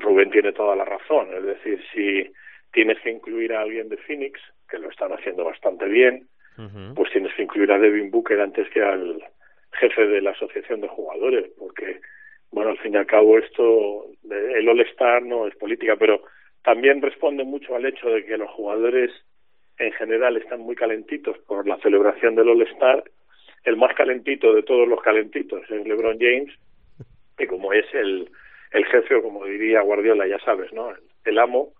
Rubén tiene toda la razón. Es decir, si tienes que incluir a alguien de Phoenix, que lo están haciendo bastante bien, pues tienes que incluir a Devin Booker antes que al jefe de la asociación de jugadores, porque, bueno, al fin y al cabo esto, el All-Star no es política, pero también responde mucho al hecho de que los jugadores en general están muy calentitos por la celebración del All-Star. El más calentito de todos los calentitos es LeBron James, que como es el, el jefe, o como diría Guardiola, ya sabes, ¿no? El, amo,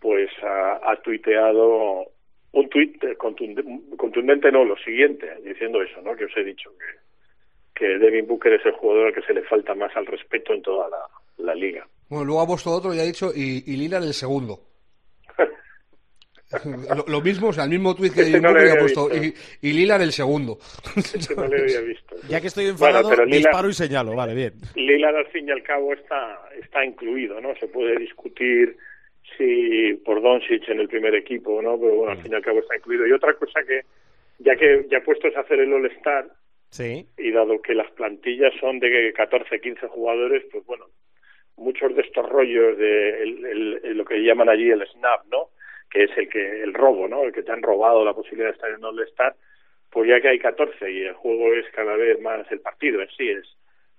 pues ha, ha tuiteado un tuit contundente, contundente, no, lo siguiente, diciendo eso, ¿no? Que os he dicho, que, que Devin Booker es el jugador al que se le falta más al respeto en toda la, la liga. Bueno, luego ha puesto otro y ha dicho, y, y Lillard el segundo. lo, lo mismo, o sea, el mismo tweet que Ese no Booker ha había puesto, y, y Lillard el segundo. No lo había visto. Ya que estoy Bueno, enfadado, pero Lillard- disparo y señalo. Vale, bien. Lillard al fin y al cabo está está incluido, ¿no? Se puede discutir si por Doncic en el primer equipo o no, pero bueno, al fin y al cabo está incluido. Y otra cosa que, ya que ya puestos a hacer el All-Star, Sí. y dado que las plantillas son de 14, 15 jugadores, pues bueno, muchos de estos rollos de el- el- lo que llaman allí el snap, ¿no? Que es el que el robo, ¿no? El que te han robado la posibilidad de estar en All-Star, pues ya que hay 14 y el juego es cada vez más, el partido en sí es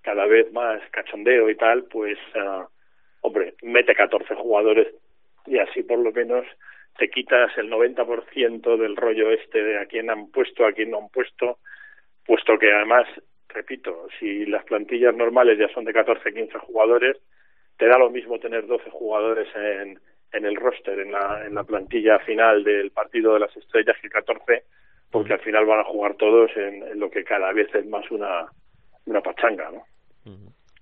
cada vez más cachondeo y tal, pues, ah, hombre, mete 14 jugadores y así por lo menos te quitas el 90% del rollo este de a quién han puesto, a quién no han puesto, puesto que además, repito, si las plantillas normales ya son de 14, 15 jugadores, te da lo mismo tener 12 jugadores en, en el roster, en la, en la plantilla final del partido de las estrellas que 14, porque al final van a jugar todos en, en lo que cada vez es más una, una pachanga, ¿no?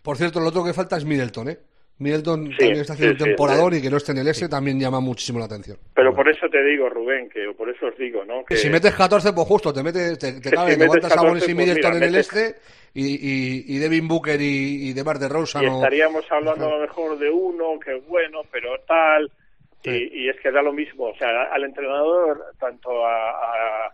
Por cierto, lo otro que falta es Middleton, ¿eh? Middleton Sí, también está haciendo sí, un temporador sí. y que no esté en el S también llama muchísimo la atención. Pero por eso te digo, Rubén, que por eso os digo, ¿no? Que si metes 14, pues justo, te metes, te, te cabe, si aguantas a 14, Bones y pues Middleton mira, en el este y, y, y Devin Booker y, y DeMar DeRozan y o- estaríamos hablando a lo mejor de uno que es bueno, pero tal, y, y es que da lo mismo, o sea, al entrenador, tanto a, a,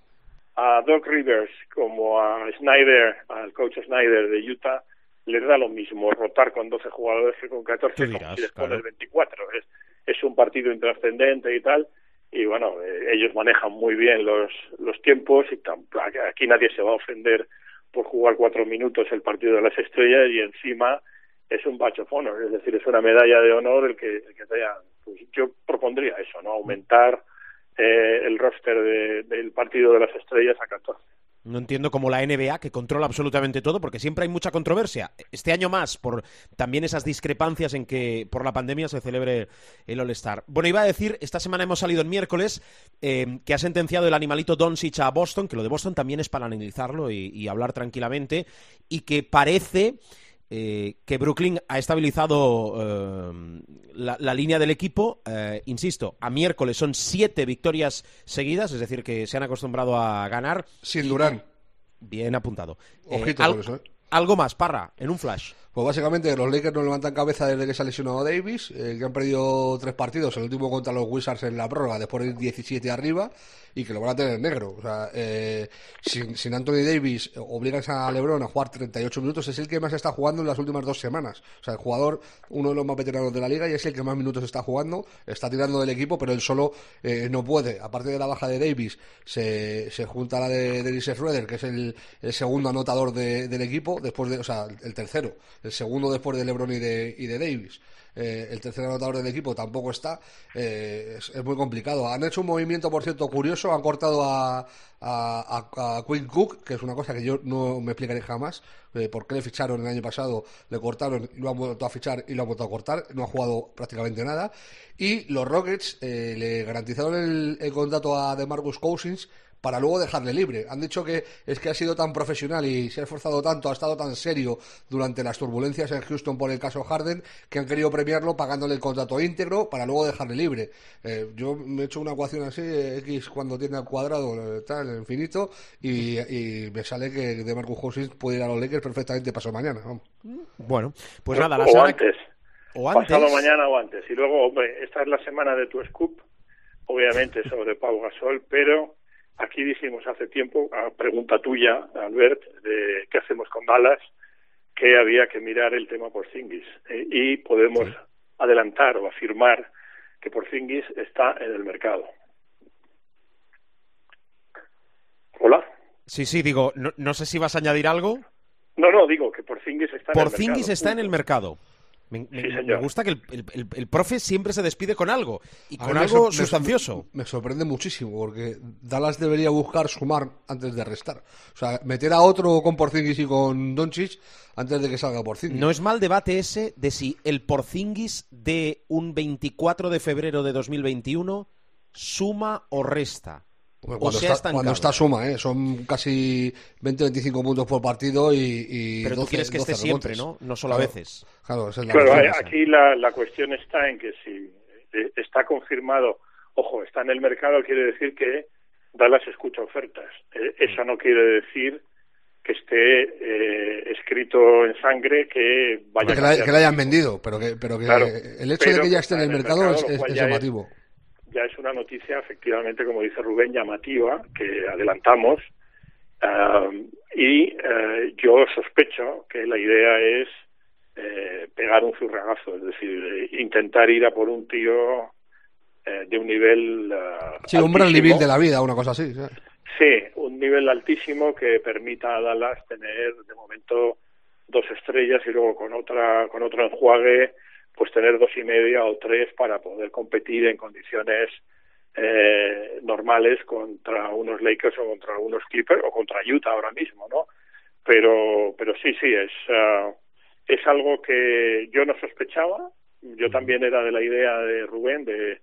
a Doc Rivers como a Snyder, al coach Snyder de Utah, les da lo mismo rotar con 12 jugadores que con 14, Tú como dirás, si les pones claro. 24. Es, es un partido intrascendente y tal, y bueno, eh, ellos manejan muy bien los, los tiempos y tam- aquí nadie se va a ofender por jugar cuatro minutos el partido de las estrellas y encima es un honor, es decir, es una medalla de honor el que, el que te hayan- pues yo propondría eso, ¿no? Aumentar eh, el roster de- del partido de las estrellas a 14. No entiendo cómo la NBA, que controla absolutamente todo, porque siempre hay mucha controversia. Este año más, por también esas discrepancias en que por la pandemia se celebre el All-Star. Bueno, iba a decir, esta semana hemos salido el miércoles, eh, que ha sentenciado el animalito Doncic a Boston, que lo de Boston también es para analizarlo y, y hablar tranquilamente, y que parece eh, que Brooklyn ha estabilizado eh, la, la línea del equipo. eh, insisto, a miércoles son siete victorias seguidas, es decir, que se han acostumbrado a ganar. Sin Durán. Bien apuntado. Ojito al- con eso. Algo más, Parra, en un flash. Pues básicamente los Lakers no levantan cabeza desde que se ha lesionado Davis, eh, que han perdido tres partidos, el último contra los Wizards en la prórroga, después de ir 17 arriba, y que lo van a tener negro. O sea, eh, sin, sin Anthony Davis eh, obligan a LeBron a jugar 38 minutos, es el que más está jugando en las últimas dos semanas. O sea, el jugador, uno de los más veteranos de la liga, y es el que más minutos está jugando, está tirando del equipo, pero él solo eh, no puede. Aparte de la baja de Davis, se, se junta la de Dennis Schroeder, que es el, el segundo anotador de- del equipo, después de, o sea, el tercero, el segundo después de LeBron y de, y de Davis. Eh, el tercer anotador del equipo tampoco está. Eh, es, muy complicado. Han hecho un movimiento, por cierto, curioso. Han cortado a, a, a- Quinn Cook, que es una cosa que yo no me explicaré jamás. Eh, ¿Por qué le ficharon el año pasado? Le cortaron lo han vuelto a fichar y lo han vuelto a cortar. No ha jugado prácticamente nada. Y los Rockets eh, le garantizaron el, el contrato a DeMarcus Cousins para luego dejarle libre. Han dicho que es que ha sido tan profesional y se ha esforzado tanto, ha estado tan serio durante las turbulencias en Houston por el caso Harden, que han querido premiarlo pagándole el contrato íntegro para luego dejarle libre. Eh, yo me he hecho una ecuación así, eh, X cuando tiene al cuadrado, eh, tal, infinito, y, y me sale que de Marcus Cousins puede ir a los Lakers perfectamente pasado mañana. vamos. Bueno, pues nada, la o semana antes. o antes. Pasado mañana o antes. Y luego, hombre, esta es la semana de tu scoop, obviamente sobre Pau Gasol, pero aquí dijimos hace tiempo, a pregunta tuya, Albert, de qué hacemos con Dallas, que había que mirar el tema Porzingis. Eh, y podemos adelantar o afirmar que Porzingis está en el mercado. Hola. Sí, sí, digo, no, no sé si vas a añadir algo. No, no, digo que Porzingis está en el mercado. Porzingis está en el mercado. Me, me- Sí, me señor. gusta que el, el- el- el profe siempre se despide con algo y con algo sustancioso. Me, sorprende muchísimo porque Dallas debería buscar sumar antes de restar. O sea, meter a otro con Porzingis y con Doncic antes de que salga Porzingis. No es mal debate ese de si el Porzingis de un 24 de febrero de 2021 suma o resta. Cuando, está, cuando estancado. está suma, ¿eh? son casi 20-25 puntos por partido y, y Pero tú 12 quieres que esté 12 siempre. ¿no? No solo a veces. Claro, esa es la Claro, eh, aquí la, la cuestión está en que si eh, está confirmado, ojo, está en el mercado, quiere decir que Dallas escucha ofertas. Eh, eso no quiere decir que esté eh, escrito en sangre que vaya que, a la, que la hayan vendido, pero que, pero que Claro, el hecho de que ya esté en el mercado, mercado, es, es- llamativo. Ya es una noticia, efectivamente, como dice Rubén, llamativa, que adelantamos. Ah, y eh, yo sospecho que la idea es eh, pegar un zurragazo, es decir, eh, intentar ir a por un tío eh, de un nivel. ah, Sí, un altísimo. Beal de la vida, una cosa así. ¿sí? Sí, un nivel altísimo que permita a Dallas tener de momento dos estrellas y luego con otra con otro enjuague pues tener dos y media o tres para poder competir en condiciones eh, normales contra unos Lakers o contra unos Clippers o contra Utah ahora mismo, ¿no? Pero pero sí sí es ah, es algo que yo no sospechaba. Yo también era de la idea de Rubén de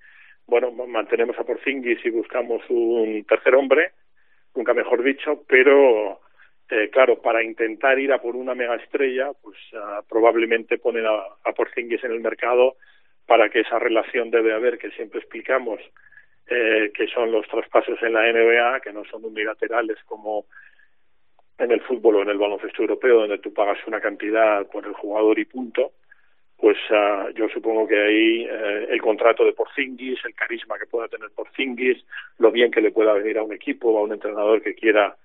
bueno mantenemos a Porzingis y buscamos un tercer hombre nunca mejor dicho, pero eh, claro, para intentar ir a por una mega estrella, pues ah, probablemente ponen a, a Porzingis en el mercado para que esa relación debe haber que siempre explicamos eh, que son los traspasos en la NBA, que no son unilaterales como en el fútbol o en el baloncesto europeo, donde tú pagas una cantidad por el jugador y punto, pues ah, yo supongo que ahí eh, el contrato de Porzingis, el carisma que pueda tener Porzingis, lo bien que le pueda venir a un equipo, a un entrenador que quiera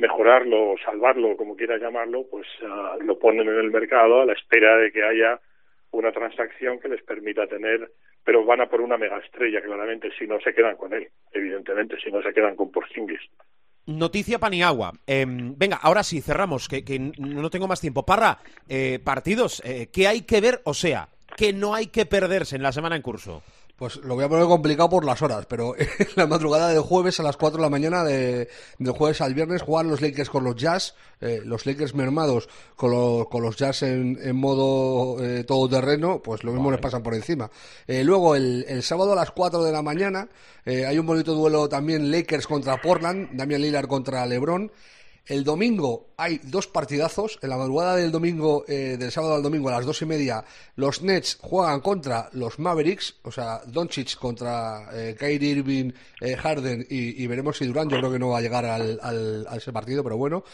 mejorarlo salvarlo, como quiera llamarlo, pues ah, lo ponen en el mercado a la espera de que haya una transacción que les permita tener, pero van a por una mega estrella, claramente, si no se quedan con él, evidentemente, si no se quedan con Porzingis. Noticia Paniagua. Em, venga, ahora sí, cerramos, que, que no tengo más tiempo. Parra, eh, partidos, eh, ¿qué hay que ver? O sea, que no hay que perderse en la semana en curso. Pues lo voy a poner complicado por las horas, pero en la madrugada del jueves a las 4 de la mañana, de, del jueves al viernes, juegan los Lakers con los Jazz, eh, los Lakers mermados con, los- con los Jazz en, en modo eh, todoterreno, pues lo mismo les pasan por encima. Eh, luego, el, el sábado a las 4 de la mañana, eh, hay un bonito duelo también Lakers contra Portland, Damian Lillard contra LeBron. El domingo hay dos partidazos. En la madrugada del domingo, eh, del sábado al domingo a las dos y media, los Nets juegan contra los Mavericks, o sea, Doncic contra eh, Kyrie Irving, eh, Harden y, veremos si Durant. Yo creo que no va a llegar al, al, ese partido, pero bueno.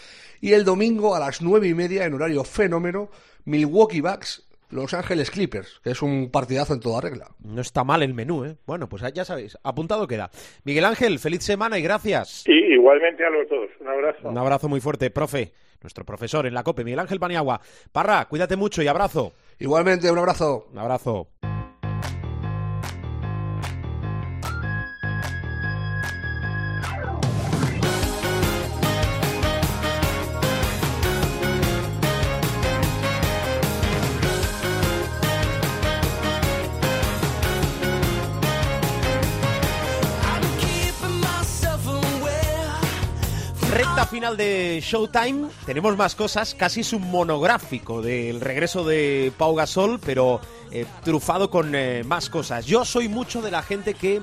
Y el domingo a las nueve y media, en horario fenómeno, Milwaukee Bucks los Ángeles Clippers, que es un partidazo en toda regla. No está mal el menú, ¿eh? Bueno, pues ya sabéis, apuntado queda. Miguel Ángel, feliz semana y gracias. Y igualmente a los dos, un abrazo. Un abrazo muy fuerte, profe, nuestro profesor en la COPE, Miguel Ángel Paniagua. Parra, cuídate mucho y abrazo. Igualmente, un abrazo. Un abrazo. Final de Showtime tenemos más cosas, casi es un monográfico del regreso de Pau Gasol, pero eh, trufado con eh, más cosas. Yo soy mucho de la gente que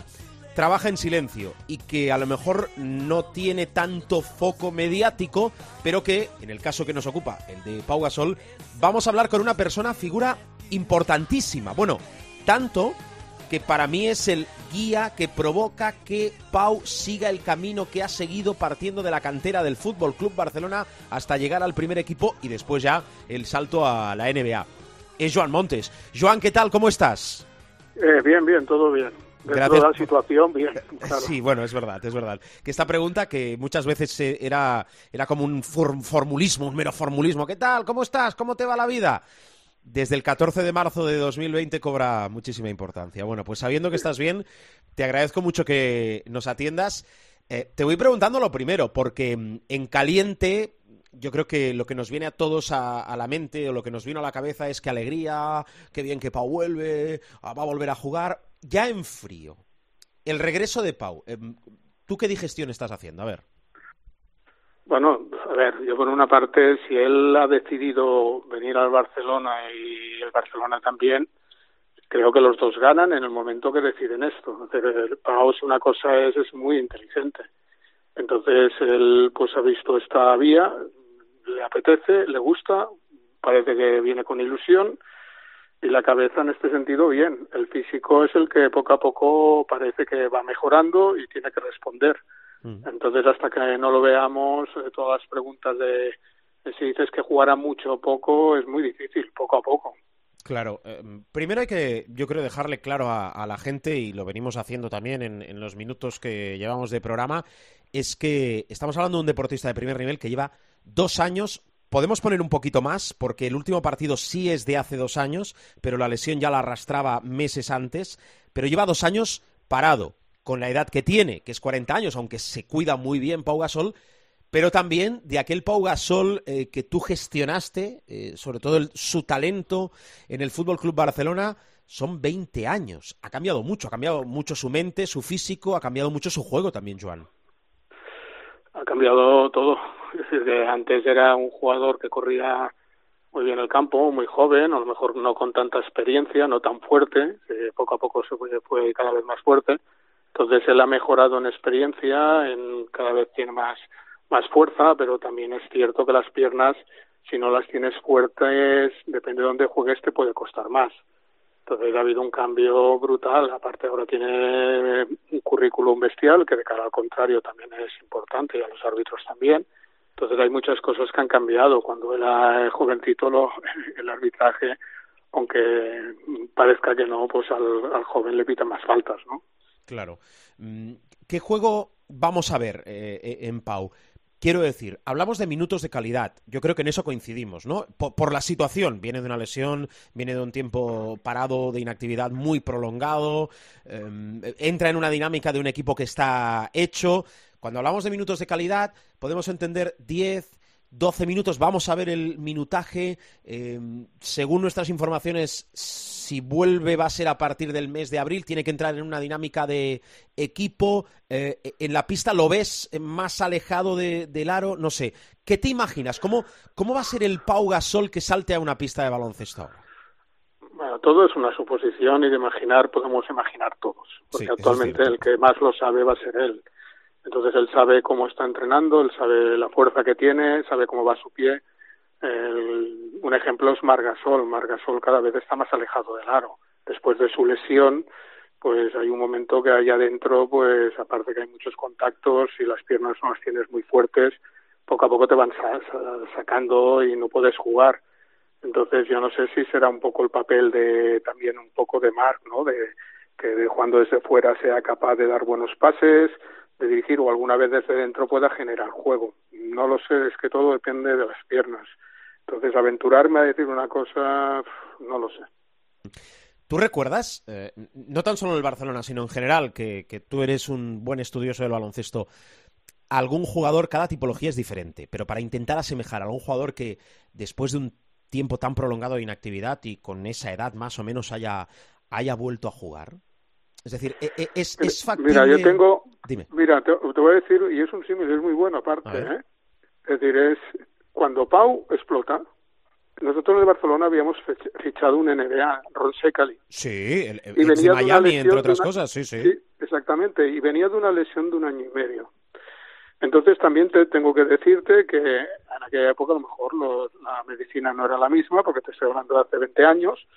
trabaja en silencio y que a lo mejor no tiene tanto foco mediático, pero que, en el caso que nos ocupa, el de Pau Gasol, vamos a hablar con una persona, figura importantísima. Bueno, tanto que para mí es el guía que provoca que Pau siga el camino que ha seguido partiendo de la cantera del Fútbol Club Barcelona hasta llegar al primer equipo y después ya el salto a la NBA. Es Joan Montes. Joan, ¿qué tal? ¿Cómo estás? Eh, bien, bien, todo bien. Dentro de la situación, bien. Sí, bueno, es verdad, es verdad. Que esta pregunta, que muchas veces eh, era, era como un formulismo, un mero formulismo. ¿Qué tal? ¿Cómo estás? ¿Cómo te va la vida? Desde el 14 de marzo de 2020 cobra muchísima importancia. Bueno, pues sabiendo que estás bien, te agradezco mucho que nos atiendas. Eh, te voy preguntando lo primero, porque mm, en caliente yo creo que lo que nos viene a todos a, la mente o lo que nos vino a la cabeza es que alegría, qué bien que Pau vuelve, ah, va a volver a jugar. Ya en frío, el regreso de Pau, em, ¿tú qué digestión estás haciendo? A ver. Bueno, a ver, yo por una parte, si él ha decidido venir al Barcelona y el Barcelona también, creo que los dos ganan en el momento que deciden esto. Paos una cosa es, es muy inteligente. Entonces él pues ha visto esta vía, le apetece, le gusta, parece que viene con ilusión y la cabeza en este sentido bien. El físico es el que poco a poco parece que va mejorando y tiene que responder. Mm. Entonces, hasta que no lo veamos, eh, todas las preguntas de, si dices que jugará mucho o poco, es muy difícil, poco a poco. Claro, eh, primero hay que, yo creo, dejarle claro a, la gente, y lo venimos haciendo también en, en, los minutos que llevamos de programa, es que estamos hablando de un deportista de primer nivel que lleva dos años. Podemos poner un poquito más, porque el último partido sí es de hace dos años, pero la lesión ya la arrastraba meses antes, pero lleva dos años parado con la edad que tiene, que es 40 años, aunque se cuida muy bien Pau Gasol, pero también de aquel Pau Gasol eh, que tú gestionaste, eh, sobre todo su talento en el Fútbol Club Barcelona, son 20 años. Ha cambiado mucho, ha cambiado mucho su mente, su físico, ha cambiado mucho su juego también, Joan. Ha cambiado todo. antes era un jugador que corría muy bien el campo, muy joven, a lo mejor no con tanta experiencia, no tan fuerte, poco a poco se fue cada vez más fuerte entonces él ha mejorado en experiencia, en, cada vez tiene más, más fuerza, pero también es cierto que las piernas, si no las tienes fuertes, depende de dónde juegues, te puede costar más. Entonces ha habido un cambio brutal. Aparte ahora tiene un currículum bestial que de cara al contrario también es importante y a los árbitros también. Entonces hay muchas cosas que han cambiado. Cuando era jovencito lo, el arbitraje, aunque parezca que no, pues al, al joven le pita más faltas, ¿no? Claro. Mm, ¿Qué juego vamos a ver eh, eh, en Pau? Quiero decir, hablamos de minutos de calidad. Yo creo que en eso coincidimos, ¿no? Por, la situación. Viene de una lesión, viene de un tiempo parado de inactividad muy prolongado, em, entra en una dinámica de un equipo que está hecho. Cuando hablamos de minutos de calidad, podemos entender 10, 12 minutos. Vamos a ver el minutaje. Em, según nuestras informaciones, si vuelve va a ser a partir del mes de abril. Tiene que entrar en una dinámica de equipo. Eh, en la pista lo ves más alejado del aro. No sé. ¿Qué te imaginas? ¿Cómo, ¿Cómo va a ser el Pau Gasol que salte a una pista de baloncesto ahora? Bueno, todo es una suposición y de imaginar podemos imaginar todos. Porque actualmente el que más lo sabe va a ser él Entonces él sabe cómo está entrenando, él sabe la fuerza que tiene, sabe cómo va su pie. un ejemplo es Margasol. Margasol cada vez está más alejado del aro. Después de su lesión, pues hay un momento que ahí adentro, pues aparte que hay muchos contactos y las piernas no las tienes muy fuertes, poco a poco te van sacando y no puedes jugar. Entonces yo no sé si será un poco el papel de también un poco de Marc, ¿no? De que de jugando desde fuera sea capaz de dar buenos pases, de dirigir o alguna vez desde dentro pueda generar juego. No lo sé, es que todo depende de las piernas. Entonces aventurarme a decir una cosa, no lo sé. ¿Tú recuerdas, eh, no tan solo el Barcelona, sino en general, que, que, tú eres un buen estudioso del baloncesto, algún jugador, cada tipología es diferente, pero para intentar asemejar a algún jugador que después de un tiempo tan prolongado de inactividad y con esa edad más o menos haya, haya vuelto a jugar? Es decir, e, e, ¿es, es factible? Mira, yo tengo... Dime. Mira, te, voy a decir, y es un símil, es muy bueno aparte, ¿eh? Es decir, es cuando Pau explota, nosotros en Barcelona habíamos fichado un NBA, Ron Secali. Sí, el, y venía de Miami, entre otras cosas, sí, sí, sí. exactamente, y venía de una lesión de un año y medio. Entonces también te tengo que decirte que en aquella época a lo mejor la medicina no era la misma, porque te estoy hablando de hace 20 años,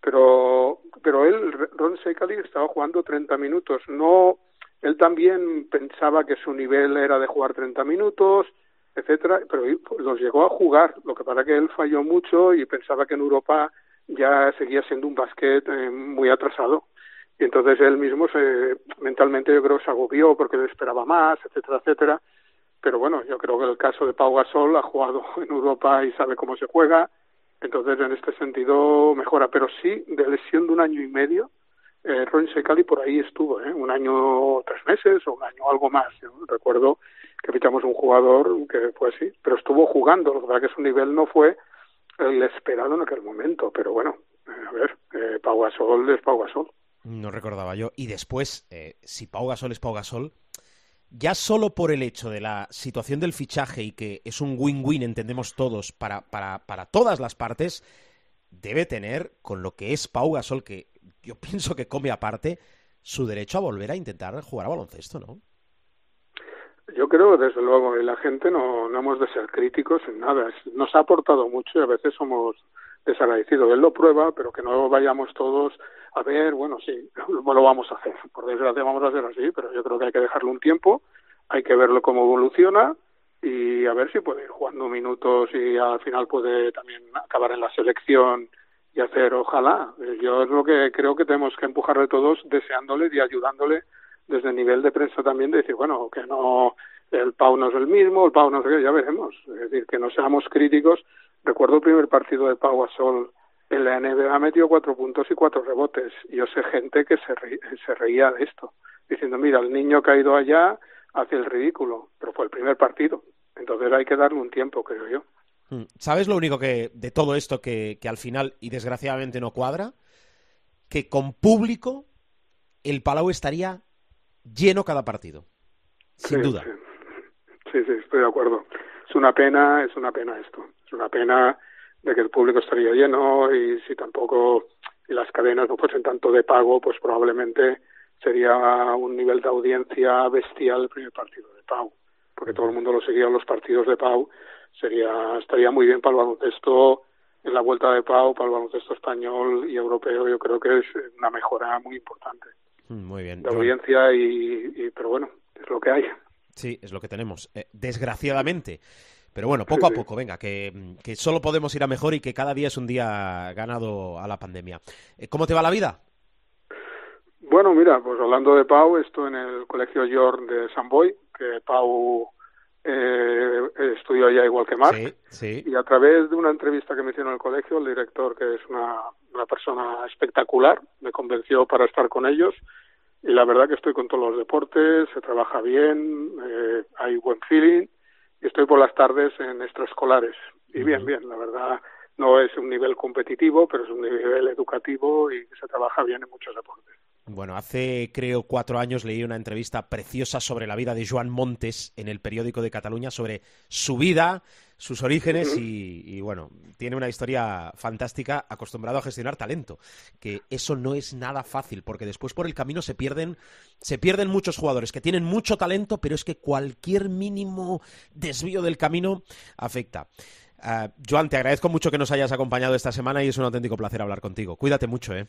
pero, pero él, Ron Secali, estaba jugando 30 minutos. No, él también pensaba que su nivel era de jugar 30 minutos, etcétera, pero los llegó a jugar. Lo que pasa que él falló mucho y pensaba que en Europa ya seguía siendo un básquet eh, muy atrasado. Y entonces él mismo se, mentalmente yo creo se agobió porque le esperaba más, etcétera, etcétera. Pero bueno, yo creo que el caso de Pau Gasol ha jugado en Europa y sabe cómo se juega. Entonces, en este sentido, mejora. Pero sí, de lesión de un año y medio, eh, Ron Secali por ahí estuvo, ¿eh? un año, tres meses o un año algo más. Recuerdo que fichamos un jugador que fue así, pero estuvo jugando, lo que pasa que su nivel no fue el esperado en aquel momento, pero bueno, eh, a ver, eh, Pau Gasol es Pau Gasol. No recordaba yo. Y después, eh, si Pau Gasol es Pau Gasol, ya solo por el hecho de la situación del fichaje y que es un win-win, entendemos todos, para, para, para todas las partes, debe tener, con lo que es Pau Gasol, que yo pienso que come aparte, su derecho a volver a intentar jugar a baloncesto, ¿no? Yo creo, desde luego, y la gente no, no hemos de ser críticos en nada. Nos ha aportado mucho y a veces somos desagradecidos. Él lo prueba, pero que no vayamos todos a ver, bueno, sí, lo vamos a hacer. Por desgracia vamos a hacer así, pero yo creo que hay que dejarle un tiempo, hay que verlo cómo evoluciona y a ver si puede ir jugando minutos y al final puede también acabar en la selección y hacer, ojalá. Yo es lo que creo que tenemos que empujarle todos deseándole y ayudándole desde el nivel de prensa también de decir, bueno, que no, el Pau no es el mismo, el Pau no sé qué, ya veremos. Es decir, que no seamos críticos. Recuerdo el primer partido de Pau a Sol en la NBA metió cuatro puntos y cuatro rebotes. Yo sé gente que se, se reía de esto, diciendo, mira, el niño que ha ido allá hace el ridículo, pero fue el primer partido. Entonces hay que darle un tiempo, creo yo. ¿Sabes lo único que de todo esto que, que al final, y desgraciadamente no cuadra? Que con público el Palau estaría lleno cada partido. Sin duda. Sí. sí. estoy de acuerdo. Es una pena, es una pena esto. Es una pena de que el público estaría lleno y si tampoco y las cadenas no fuesen tanto de pago, pues probablemente sería un nivel de audiencia bestial el primer partido de Pau, porque todo el mundo lo seguía los partidos de Pau, sería estaría muy bien para el baloncesto en la vuelta de Pau, para el baloncesto español y europeo, yo creo que es una mejora muy importante. Mm, muy bien. De audiencia y, pero bueno, es lo que hay. Sí, es lo que tenemos. Eh, desgraciadamente. Pero bueno, poco a poco, venga, que, que, solo podemos ir a mejor y que cada día es un día ganado a la pandemia. Eh, ¿Cómo te va la vida? Bueno, mira, pues hablando de Pau, estoy en el Colegio York de San Boy, que Pau eh, estudió allá igual que Marc. Sí, sí. Y a través de una entrevista que me hicieron en el colegio, el director, que es una una persona espectacular, me convenció para estar con ellos y la verdad que estoy con todos los deportes, se trabaja bien, eh, hay buen feeling y estoy por las tardes en extraescolares. Y bien, bien, la verdad no es un nivel competitivo, pero es un nivel educativo y se trabaja bien en muchos deportes. Bueno, hace creo cuatro años leí una entrevista preciosa sobre la vida de Joan Montes en el periódico de Cataluña, sobre su vida, sus orígenes y, bueno, tiene una historia fantástica, acostumbrado a gestionar talento, que eso no es nada fácil, porque después por el camino se pierden, se pierden muchos jugadores que tienen mucho talento, pero es que cualquier mínimo desvío del camino afecta. Uh, Joan, te agradezco mucho que nos hayas acompañado esta semana y es un auténtico placer hablar contigo. Cuídate mucho, ¿eh?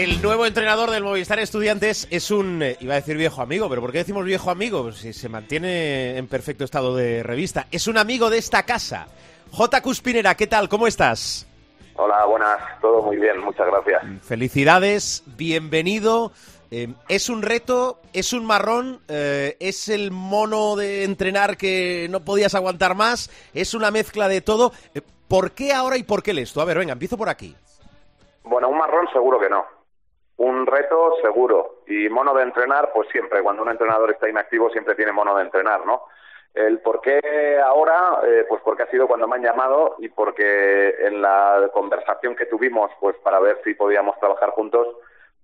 El nuevo entrenador del Movistar Estudiantes es un, eh, iba a decir viejo amigo, pero ¿por qué decimos viejo amigo? Pues si se mantiene en perfecto estado de revista. Es un amigo de esta casa. J. Cuspinera, ¿qué tal? ¿Cómo estás? Hola, buenas. Todo muy bien, muchas gracias. Felicidades, bienvenido. Eh, es un reto, es un marrón, eh, es el mono de entrenar que no podías aguantar más, es una mezcla de todo. ¿Por qué ahora y por qué esto? A ver, venga, empiezo por aquí. Bueno, un marrón seguro que no. Un reto seguro. Y mono de entrenar, pues siempre, cuando un entrenador está inactivo, siempre tiene mono de entrenar, ¿no? El por qué ahora, eh, pues porque ha sido cuando me han llamado y porque en la conversación que tuvimos, pues para ver si podíamos trabajar juntos,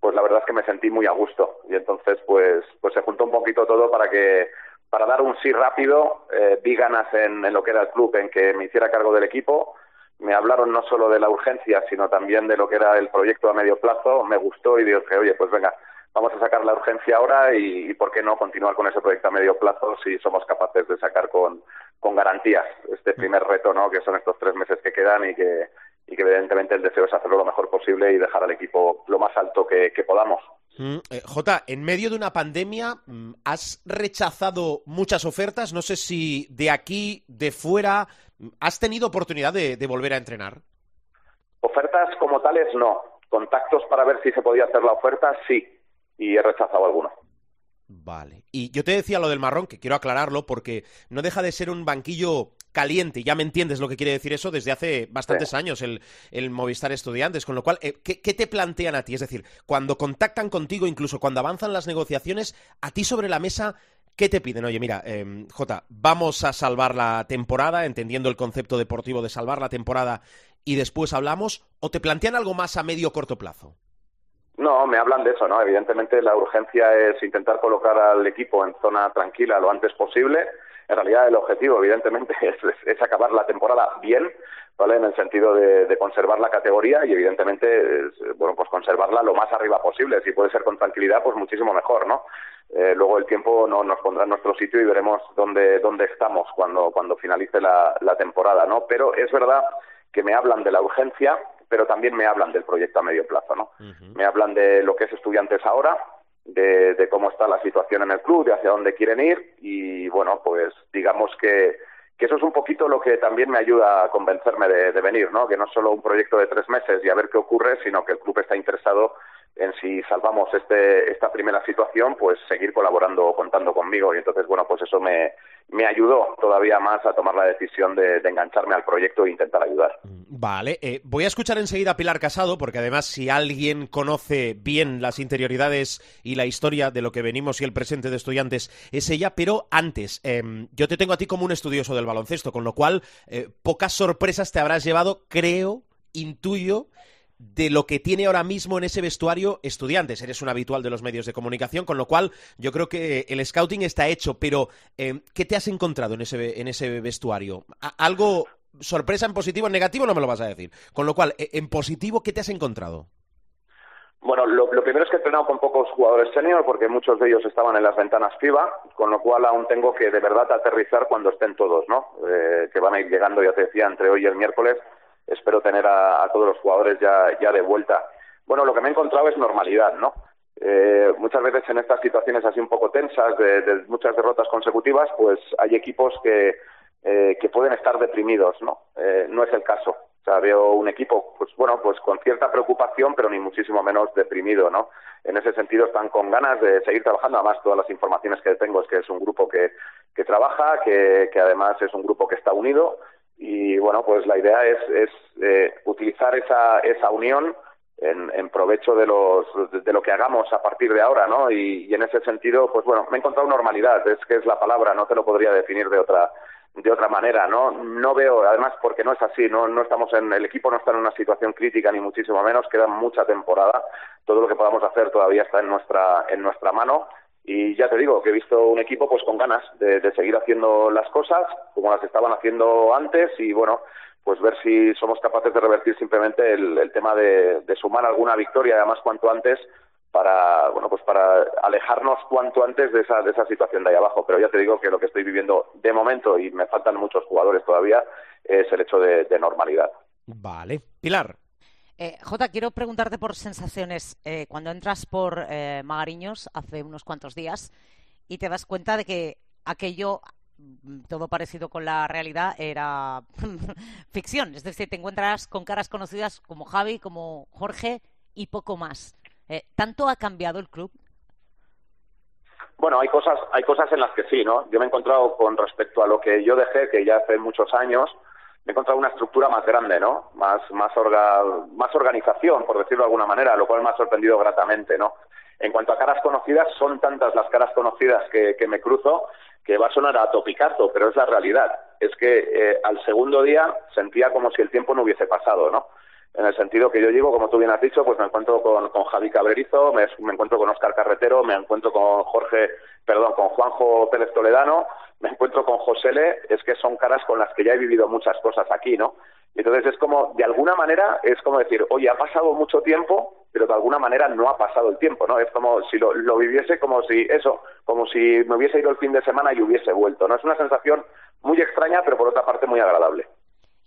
pues la verdad es que me sentí muy a gusto. Y entonces, pues, pues se juntó un poquito todo para que, para dar un sí rápido, eh, vi ganas en, en lo que era el club, en que me hiciera cargo del equipo me hablaron no solo de la urgencia, sino también de lo que era el proyecto a medio plazo, me gustó y dije, oye, pues venga, vamos a sacar la urgencia ahora y, por qué no continuar con ese proyecto a medio plazo si somos capaces de sacar con, con garantías este primer reto, ¿no? Que son estos tres meses que quedan y que, y que evidentemente el deseo es hacerlo lo mejor posible y dejar al equipo lo más alto que, podamos. Mm, eh, Jota, en medio de una pandemia, mm, ¿has rechazado muchas ofertas? No sé si de aquí, de fuera, ¿Has tenido oportunidad de, volver a entrenar? Ofertas como tales, no. Contactos para ver si se podía hacer la oferta, sí. Y he rechazado alguno. Vale. Y yo te decía lo del marrón, que quiero aclararlo, porque no deja de ser un banquillo caliente, ya me entiendes lo que quiere decir eso desde hace bastantes años, el, el, Movistar Estudiantes, con lo cual, eh, ¿qué, ¿qué, te plantean a ti? Es decir, cuando contactan contigo, incluso cuando avanzan las negociaciones, a ti sobre la mesa, ¿Qué te piden? Oye, mira, eh, Jota, vamos a salvar la temporada, entendiendo el concepto deportivo de salvar la temporada y después hablamos, o te plantean algo más a medio o corto plazo? No, me hablan de eso, ¿no? Evidentemente la urgencia es intentar colocar al equipo en zona tranquila lo antes posible. En realidad el objetivo, evidentemente, es, acabar la temporada bien, ¿vale? En el sentido de, conservar la categoría y, evidentemente, bueno, pues conservarla lo más arriba posible. Si puede ser con tranquilidad, pues muchísimo mejor, ¿no? Eh, luego el tiempo no, nos pondrá en nuestro sitio y veremos dónde, dónde estamos cuando, cuando finalice la, la temporada, ¿no? Pero es verdad que me hablan de la urgencia, pero también me hablan del proyecto a medio plazo, ¿no? Me hablan de lo que es estudiantes ahora, de, de, cómo está la situación en el club, de hacia dónde quieren ir y, bueno, pues digamos que, que eso es un poquito lo que también me ayuda a convencerme de, de venir, ¿no? Que no es solo un proyecto de tres meses y a ver qué ocurre, sino que el club está interesado en si salvamos este, esta primera situación, pues seguir colaborando o contando conmigo. Y entonces, bueno, pues eso me, me ayudó todavía más a tomar la decisión de, engancharme al proyecto e intentar ayudar. Vale, eh, voy a escuchar enseguida a Pilar Casado, porque además si alguien conoce bien las interioridades y la historia de lo que venimos y el presente de estudiantes es ella, pero antes, em, yo te tengo a ti como un estudioso del baloncesto, con lo cual eh, pocas sorpresas te habrás llevado, creo, intuyo, de lo que tiene ahora mismo en ese vestuario estudiantes. Eres un habitual de los medios de comunicación, con lo cual yo creo que el scouting está hecho, pero eh, ¿qué te has encontrado en ese, vestuario? ¿Algo sorpresa en positivo, en negativo no me lo vas a decir? Con lo cual, eh, en positivo, ¿qué te has encontrado? Bueno, lo, primero es que he entrenado con pocos jugadores senior porque muchos de ellos estaban en las ventanas FIBA, con lo cual aún tengo que de verdad aterrizar cuando estén todos, ¿no? Eh, que van a ir llegando, ya te decía, entre hoy y el miércoles espero tener a, todos los jugadores ya, de vuelta. Bueno, lo que me he encontrado es normalidad, ¿no? Eh, muchas veces en estas situaciones así un poco tensas, de, muchas derrotas consecutivas, pues hay equipos que, eh, que pueden estar deprimidos, ¿no? Eh, no es el caso. O sea, veo un equipo, pues bueno, pues con cierta preocupación, pero ni muchísimo menos deprimido, ¿no? En ese sentido están con ganas de seguir trabajando. Además, todas las informaciones que tengo es que es un grupo que, que trabaja, que, que además es un grupo que está unido y bueno, pues la idea es, es eh, utilizar esa, esa unión en, provecho de, los, de, lo que hagamos a partir de ahora, ¿no? Y, y, en ese sentido, pues bueno, me he encontrado normalidad, es que es la palabra, no te lo podría definir de otra de otra manera, ¿no? No veo, además, porque no es así, no, no estamos en, el equipo no está en una situación crítica, ni muchísimo menos, queda mucha temporada, todo lo que podamos hacer todavía está en nuestra, en nuestra mano, y ya te digo que he visto un equipo pues con ganas de, seguir haciendo las cosas como las estaban haciendo antes, y bueno, pues ver si somos capaces de revertir simplemente el, tema de, de sumar alguna victoria, además cuanto antes, para bueno pues para alejarnos cuanto antes de esa de esa situación de ahí abajo. Pero ya te digo que lo que estoy viviendo de momento y me faltan muchos jugadores todavía es el hecho de, de normalidad. Vale. Pilar eh, Jota, quiero preguntarte por sensaciones. Eh, cuando entras por eh, Magariños hace unos cuantos días y te das cuenta de que aquello, mm, todo parecido con la realidad, era ficción. Es decir, te encuentras con caras conocidas como Javi, como Jorge y poco más. Eh, ¿Tanto ha cambiado el club? Bueno, hay cosas, hay cosas en las que sí, ¿no? Yo me he encontrado con respecto a lo que yo dejé, que ya hace muchos años, he encontrado una estructura más grande, ¿no? Más, más, orga, más organización, por decirlo de alguna manera, lo cual me ha sorprendido gratamente, ¿no? En cuanto a caras conocidas, son tantas las caras conocidas que, que me cruzo que va a sonar a topicazo, pero es la realidad. Es que eh, al segundo día sentía como si el tiempo no hubiese pasado, ¿no? En el sentido que yo llego, como tú bien has dicho, pues me encuentro con, con Javi Cabrerizo, me, encuentro con Oscar Carretero, me encuentro con Jorge, perdón, con Juanjo Pérez Toledano, me encuentro con José Le, es que son caras con las que ya he vivido muchas cosas aquí, ¿no? Entonces es como, de alguna manera, es como decir, oye, ha pasado mucho tiempo, pero de alguna manera no ha pasado el tiempo, ¿no? Es como si lo, lo viviese como si, eso, como si me hubiese ido el fin de semana y hubiese vuelto, ¿no? Es una sensación muy extraña, pero por otra parte muy agradable.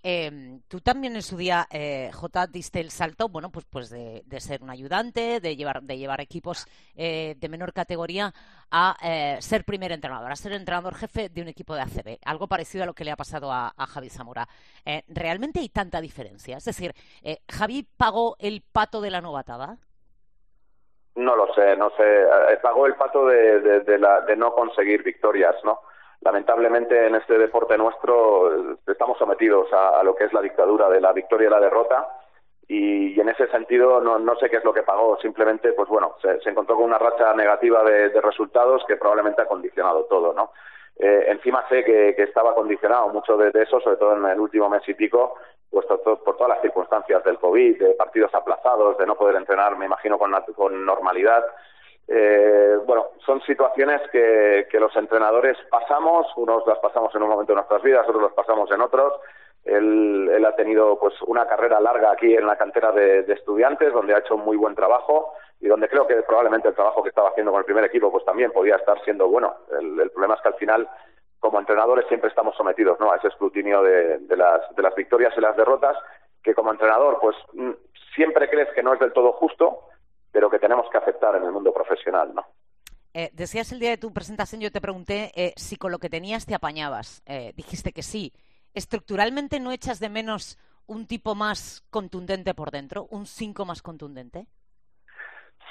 Eh, tú también en su día, eh, J, diste el salto, bueno, pues, pues de, ser un ayudante, de llevar, de llevar equipos eh, de menor categoría a eh, ser primer entrenador, a ser entrenador jefe de un equipo de ACB. Algo parecido a lo que le ha pasado a, a Javi Zamora. Eh, ¿Realmente hay tanta diferencia? Es decir, eh, ¿Javi pagó el pato de la novatada? No lo sé, no sé. Pagó el pato de, la, de no conseguir victorias, ¿no? Lamentablemente en este deporte nuestro estamos sometidos a, a, lo que es la dictadura de la victoria y la derrota. Y, en ese sentido no, no, sé qué es lo que pagó. Simplemente pues bueno se, encontró con una racha negativa de, resultados que probablemente ha condicionado todo no eh, encima sé que, estaba condicionado mucho de, eso sobre todo en el último mes y pico pues por, por todas las circunstancias del covid de partidos aplazados de no poder entrenar me imagino con, con normalidad eh, bueno, son situaciones que, los entrenadores pasamos, unos las pasamos en un momento de nuestras vidas, otros las pasamos en otros. Él, él ha tenido pues una carrera larga aquí en la cantera de, estudiantes, donde ha hecho muy buen trabajo y donde creo que probablemente el trabajo que estaba haciendo con el primer equipo pues también podía estar siendo bueno. El, problema es que al final, como entrenadores, siempre estamos sometidos ¿no? a ese escrutinio de, de, las, de las victorias y las derrotas, que como entrenador pues siempre crees que no es del todo justo, pero que tenemos que aceptar en el mundo profesional, ¿no? Eh, decías el día de tu presentación, yo te pregunté eh, si con lo que tenías te apañabas. Eh, dijiste que sí. ¿Estructuralmente no echas de menos un tipo más contundente por dentro, un 5 más contundente?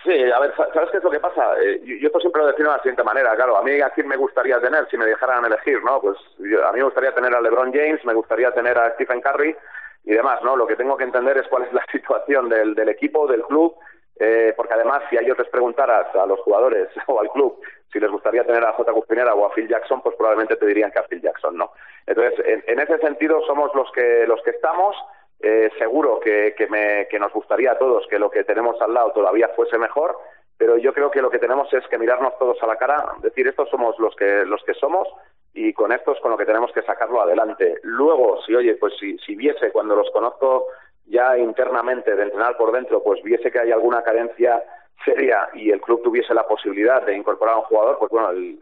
Sí, a ver, ¿sabes qué es lo que pasa? Eh, yo, yo esto siempre lo defino de la siguiente manera, claro, a mí a quién me gustaría tener si me dejaran elegir, ¿no? Pues yo, a mí me gustaría tener a LeBron James, me gustaría tener a Stephen Curry y demás, ¿no? Lo que tengo que entender es cuál es la situación del, del equipo, del club, eh, porque además si a ellos les preguntaras a los jugadores o al club si les gustaría tener a J. Cuspinera o a Phil Jackson, pues probablemente te dirían que a Phil Jackson, ¿no? Entonces, en, ese sentido somos los que los que estamos. Eh, seguro que, que, me, que nos gustaría a todos que lo que tenemos al lado todavía fuese mejor, pero yo creo que lo que tenemos es que mirarnos todos a la cara, decir estos somos los que los que somos y con estos con lo que tenemos que sacarlo adelante. Luego, si oye, pues si, si viese cuando los conozco ya internamente de entrenar por dentro, pues viese que hay alguna carencia seria y el club tuviese la posibilidad de incorporar a un jugador, pues bueno, el,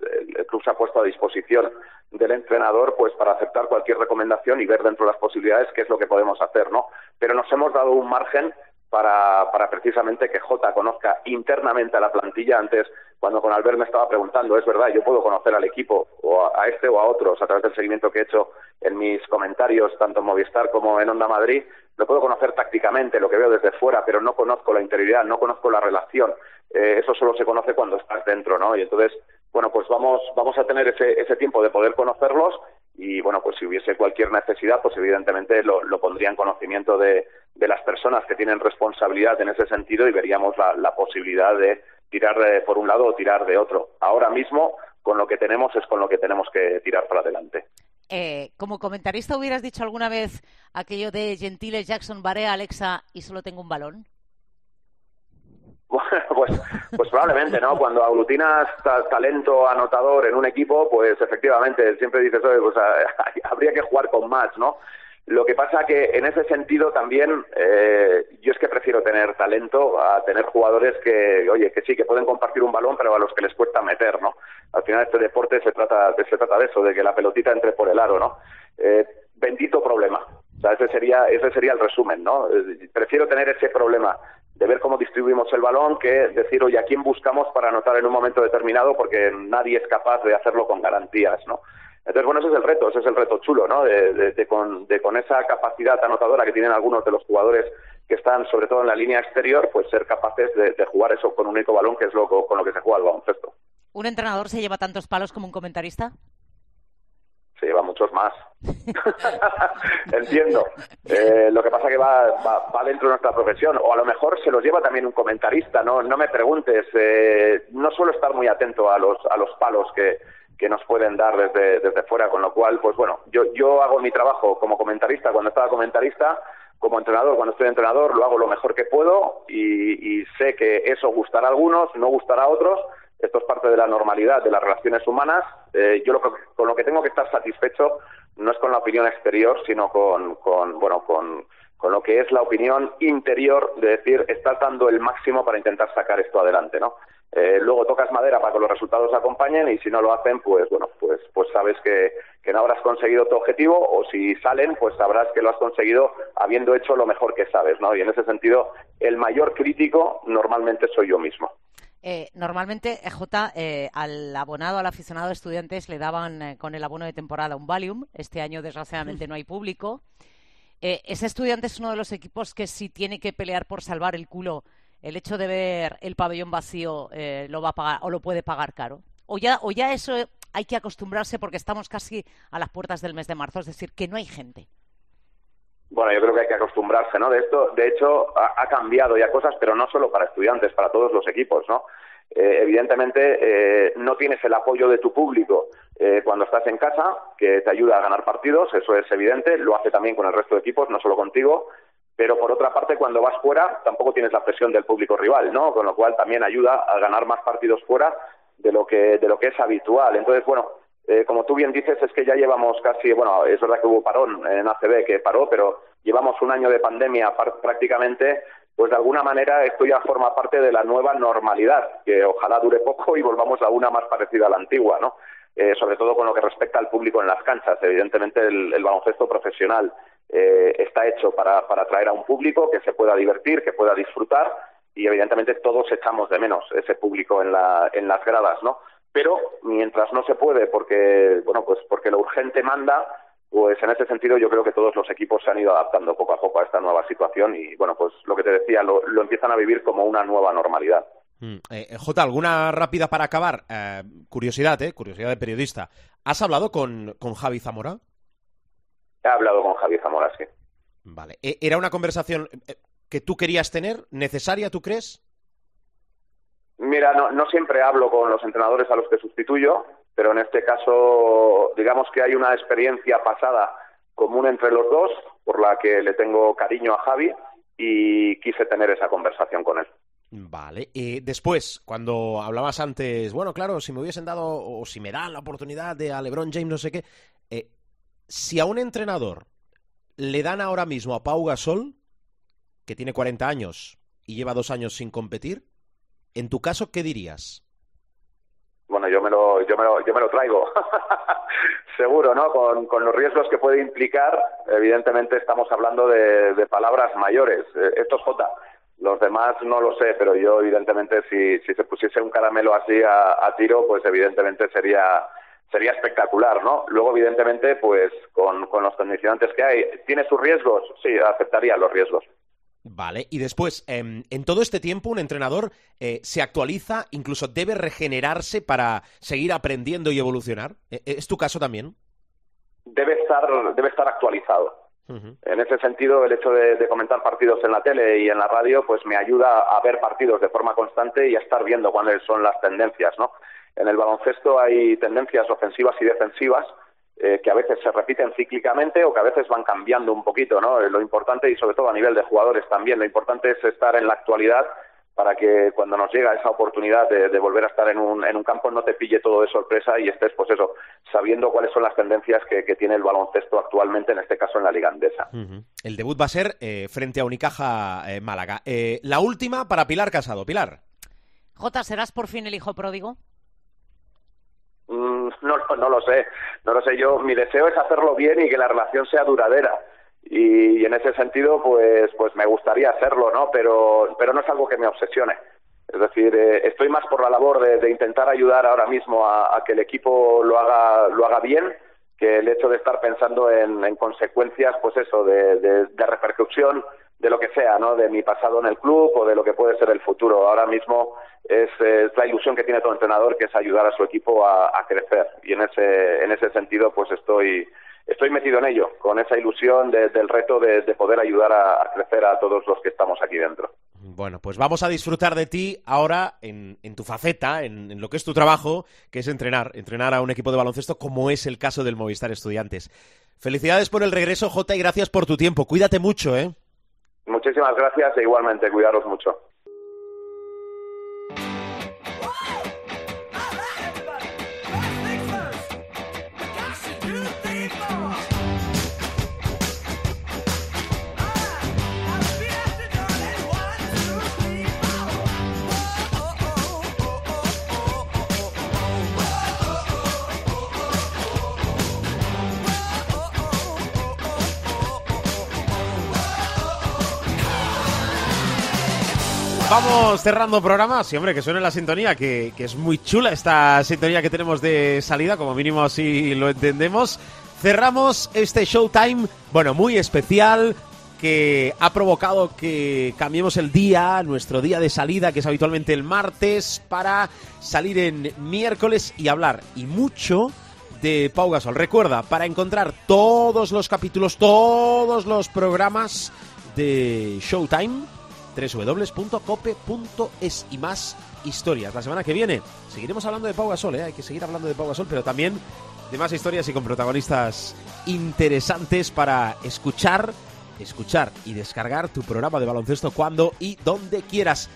club se ha puesto a disposición del entrenador pues para aceptar cualquier recomendación y ver dentro de las posibilidades qué es lo que podemos hacer, ¿no? Pero nos hemos dado un margen para, para precisamente que Jota conozca internamente a la plantilla. Antes, cuando con Albert me estaba preguntando, es verdad, yo puedo conocer al equipo, o a, este o a otros, a través del seguimiento que he hecho en mis comentarios, tanto en Movistar como en Onda Madrid, lo puedo conocer tácticamente, lo que veo desde fuera, pero no conozco la interioridad, no conozco la relación. Eh, eso solo se conoce cuando estás dentro, ¿no? Y entonces, bueno, pues vamos, vamos a tener ese, ese tiempo de poder conocerlos y bueno, pues si hubiese cualquier necesidad, pues evidentemente lo, pondría en conocimiento de, las personas que tienen responsabilidad en ese sentido y veríamos la, posibilidad de tirar por un lado o tirar de otro. Ahora mismo, con lo que tenemos es con lo que tenemos que tirar para adelante. Eh, como comentarista, ¿hubieras dicho alguna vez aquello de Gentile, Jackson, Barea, Alexa y solo tengo un balón? pues, pues probablemente, ¿no? Cuando aglutinas talento anotador en un equipo, pues efectivamente siempre dices, oye, pues habría que jugar con más, ¿no? Lo que pasa que en ese sentido también eh, yo es que prefiero tener talento a tener jugadores que, oye, que sí, que pueden compartir un balón, pero a los que les cuesta meter, ¿no? Al final este deporte se trata, se trata de eso, de que la pelotita entre por el aro, ¿no? Eh, bendito problema. O sea, ese sería, ese sería el resumen, ¿no? Eh, prefiero tener ese problema de ver cómo distribuimos el balón que decir, oye, ¿a quién buscamos para anotar en un momento determinado? Porque nadie es capaz de hacerlo con garantías, ¿no? Entonces, bueno, ese es el reto, ese es el reto chulo, ¿no? De, con, esa capacidad anotadora que tienen algunos de los jugadores que están, sobre todo en la línea exterior, pues ser capaces de, jugar eso con un único balón, que es lo, con lo que se juega el baloncesto. ¿Un entrenador se lleva tantos palos como un comentarista? Se lleva muchos más. Entiendo. Eh, lo que pasa que va, va, dentro de nuestra profesión. O a lo mejor se los lleva también un comentarista, ¿no? No me preguntes. Eh, no suelo estar muy atento a los, a los palos que, que nos pueden dar desde, desde fuera, con lo cual, pues bueno, yo, yo hago mi trabajo como comentarista cuando estaba comentarista, como entrenador cuando estoy entrenador, lo hago lo mejor que puedo y sé que eso gustará a algunos, no gustará a otros, esto es parte de la normalidad de las relaciones humanas. Eh, yo lo con lo que tengo que estar satisfecho no es con la opinión exterior, sino con, con bueno, con, con lo que es la opinión interior de decir, estás dando el máximo para intentar sacar esto adelante, ¿no? Eh, luego tocas madera para que los resultados acompañen y si no lo hacen, pues bueno, pues, pues sabes que, que no habrás conseguido tu objetivo o si salen, pues sabrás que lo has conseguido habiendo hecho lo mejor que sabes, ¿no? Y en ese sentido, el mayor crítico normalmente soy yo mismo. Eh, normalmente, eh, J, eh, al abonado, al aficionado de estudiantes, le daban con el abono de temporada un Valium. Este año, desgraciadamente, no hay público. ese estudiante es uno de los equipos que si tiene que pelear por salvar el culo, el hecho de ver el pabellón vacío lo va a pagar o lo puede pagar caro. O ya, o ya eso hay que acostumbrarse porque estamos casi a las puertas del mes de marzo, es decir, que no hay gente. Bueno, yo creo que hay que acostumbrarse, ¿no? De esto, de hecho, ha, cambiado ya cosas, pero no solo para estudiantes, para todos los equipos, ¿no? Eh, evidentemente, eh, no tienes el apoyo de tu público eh, cuando estás en casa, que te ayuda a ganar partidos, eso es evidente, lo hace también con el resto de equipos, no solo contigo, pero por otra parte, cuando vas fuera, tampoco tienes la presión del público rival, ¿no? Con lo cual también ayuda a ganar más partidos fuera de lo que, de lo que es habitual. Entonces, bueno, eh, como tú bien dices, es que ya llevamos casi, bueno, es verdad que hubo parón en ACB que paró, pero llevamos un año de pandemia prácticamente, pues de alguna manera esto ya forma parte de la nueva normalidad, que ojalá dure poco y volvamos a una más parecida a la antigua, ¿no? Eh, sobre todo con lo que respecta al público en las canchas. Evidentemente el, baloncesto profesional eh, está hecho para, para atraer a un público que se pueda divertir, que pueda disfrutar y evidentemente todos echamos de menos ese público en, la, en las gradas, ¿no? pero mientras no se puede porque bueno pues porque lo urgente manda pues en ese sentido yo creo que todos los equipos se han ido adaptando poco a poco a esta nueva situación y bueno pues lo que te decía lo, empiezan a vivir como una nueva normalidad mm, eh, eh, J, alguna rápida para acabar. Eh, curiosidad, ¿eh? Curiosidad de periodista. ¿Has hablado con, con Javi Zamora? He hablado con Javi Zamora, sí. Vale. ¿Era una conversación que tú querías tener? ¿Necesaria, tú crees? Mira, no, no siempre hablo con los entrenadores a los que sustituyo, pero en este caso, digamos que hay una experiencia pasada común entre los dos, por la que le tengo cariño a Javi y quise tener esa conversación con él. Vale. y después, cuando hablabas antes, bueno, claro, si me hubiesen dado o si me dan la oportunidad de a LeBron James, no sé qué, eh, si a un entrenador le dan ahora mismo a Pau Gasol, que tiene 40 años y lleva dos años sin competir, en tu caso, ¿qué dirías? Bueno, yo me lo, yo me lo, yo me lo traigo. Seguro, ¿no? Con, con, los riesgos que puede implicar, evidentemente estamos hablando de, palabras mayores. Eh, esto es J. Los demás no lo sé, pero yo evidentemente si, si se pusiese un caramelo así a, tiro, pues evidentemente sería sería espectacular, ¿no? Luego, evidentemente, pues con, con los condicionantes que hay, ¿tiene sus riesgos? Sí, aceptaría los riesgos. Vale, y después, em, en todo este tiempo, un entrenador eh, se actualiza, incluso debe regenerarse para seguir aprendiendo y evolucionar. ¿E-, ¿Es tu caso también? debe estar, debe estar actualizado. En ese sentido, el hecho de, comentar partidos en la tele y en la radio, pues me ayuda a ver partidos de forma constante y a estar viendo cuáles son las tendencias, ¿no? En el baloncesto hay tendencias ofensivas y defensivas eh, que a veces se repiten cíclicamente o que a veces van cambiando un poquito, ¿no? Lo importante y sobre todo a nivel de jugadores también, lo importante es estar en la actualidad para que cuando nos llega esa oportunidad de, volver a estar en un, en un, campo no te pille todo de sorpresa y estés, pues eso, sabiendo cuáles son las tendencias que, tiene el baloncesto actualmente, en este caso en la Liga Andesa. El debut va a ser eh, frente a Unicaja eh, Málaga. Eh, la última para Pilar Casado. Pilar. Jota, ¿serás por fin el hijo pródigo? Mm, no, no lo sé, no lo sé. Yo, mi deseo es hacerlo bien y que la relación sea duradera y, en ese sentido pues pues me gustaría hacerlo no pero pero no es algo que me obsesione es decir eh, estoy más por la labor de, intentar ayudar ahora mismo a, que el equipo lo haga lo haga bien que el hecho de estar pensando en, consecuencias pues eso de, de, repercusión de lo que sea, ¿no? De mi pasado en el club o de lo que puede ser el futuro. Ahora mismo es, la ilusión que tiene todo entrenador, que es ayudar a su equipo a, a, crecer. Y en ese, en ese sentido, pues estoy, estoy metido en ello, con esa ilusión del reto de, poder ayudar a, crecer a todos los que estamos aquí dentro. Bueno, pues vamos a disfrutar de ti ahora en, tu faceta, en, lo que es tu trabajo, que es entrenar, entrenar a un equipo de baloncesto como es el caso del Movistar Estudiantes. Felicidades por el regreso, Jota, y gracias por tu tiempo. Cuídate mucho, ¿eh? Muchísimas gracias e igualmente, cuidaros mucho. Vamos cerrando programa. Sí, hombre, que suene la sintonía, que, es muy chula esta sintonía que tenemos de salida, como mínimo así lo entendemos. Cerramos este Showtime, bueno, muy especial, que ha provocado que cambiemos el día, nuestro día de salida, que es habitualmente el martes, para salir en miércoles y hablar y mucho de Pau Gasol. Recuerda, para encontrar todos los capítulos, todos los programas de Showtime, www.cope.es y más historias. La semana que viene seguiremos hablando de Pau Gasol, ¿eh? hay que seguir hablando de Pau Gasol, pero también de más historias y con protagonistas interesantes para escuchar, escuchar y descargar tu programa de baloncesto cuando y donde quieras.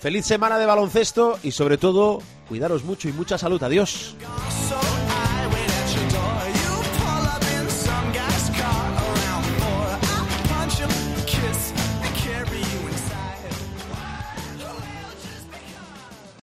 Feliz semana de baloncesto y sobre todo, cuidaros mucho y mucha salud. Adiós.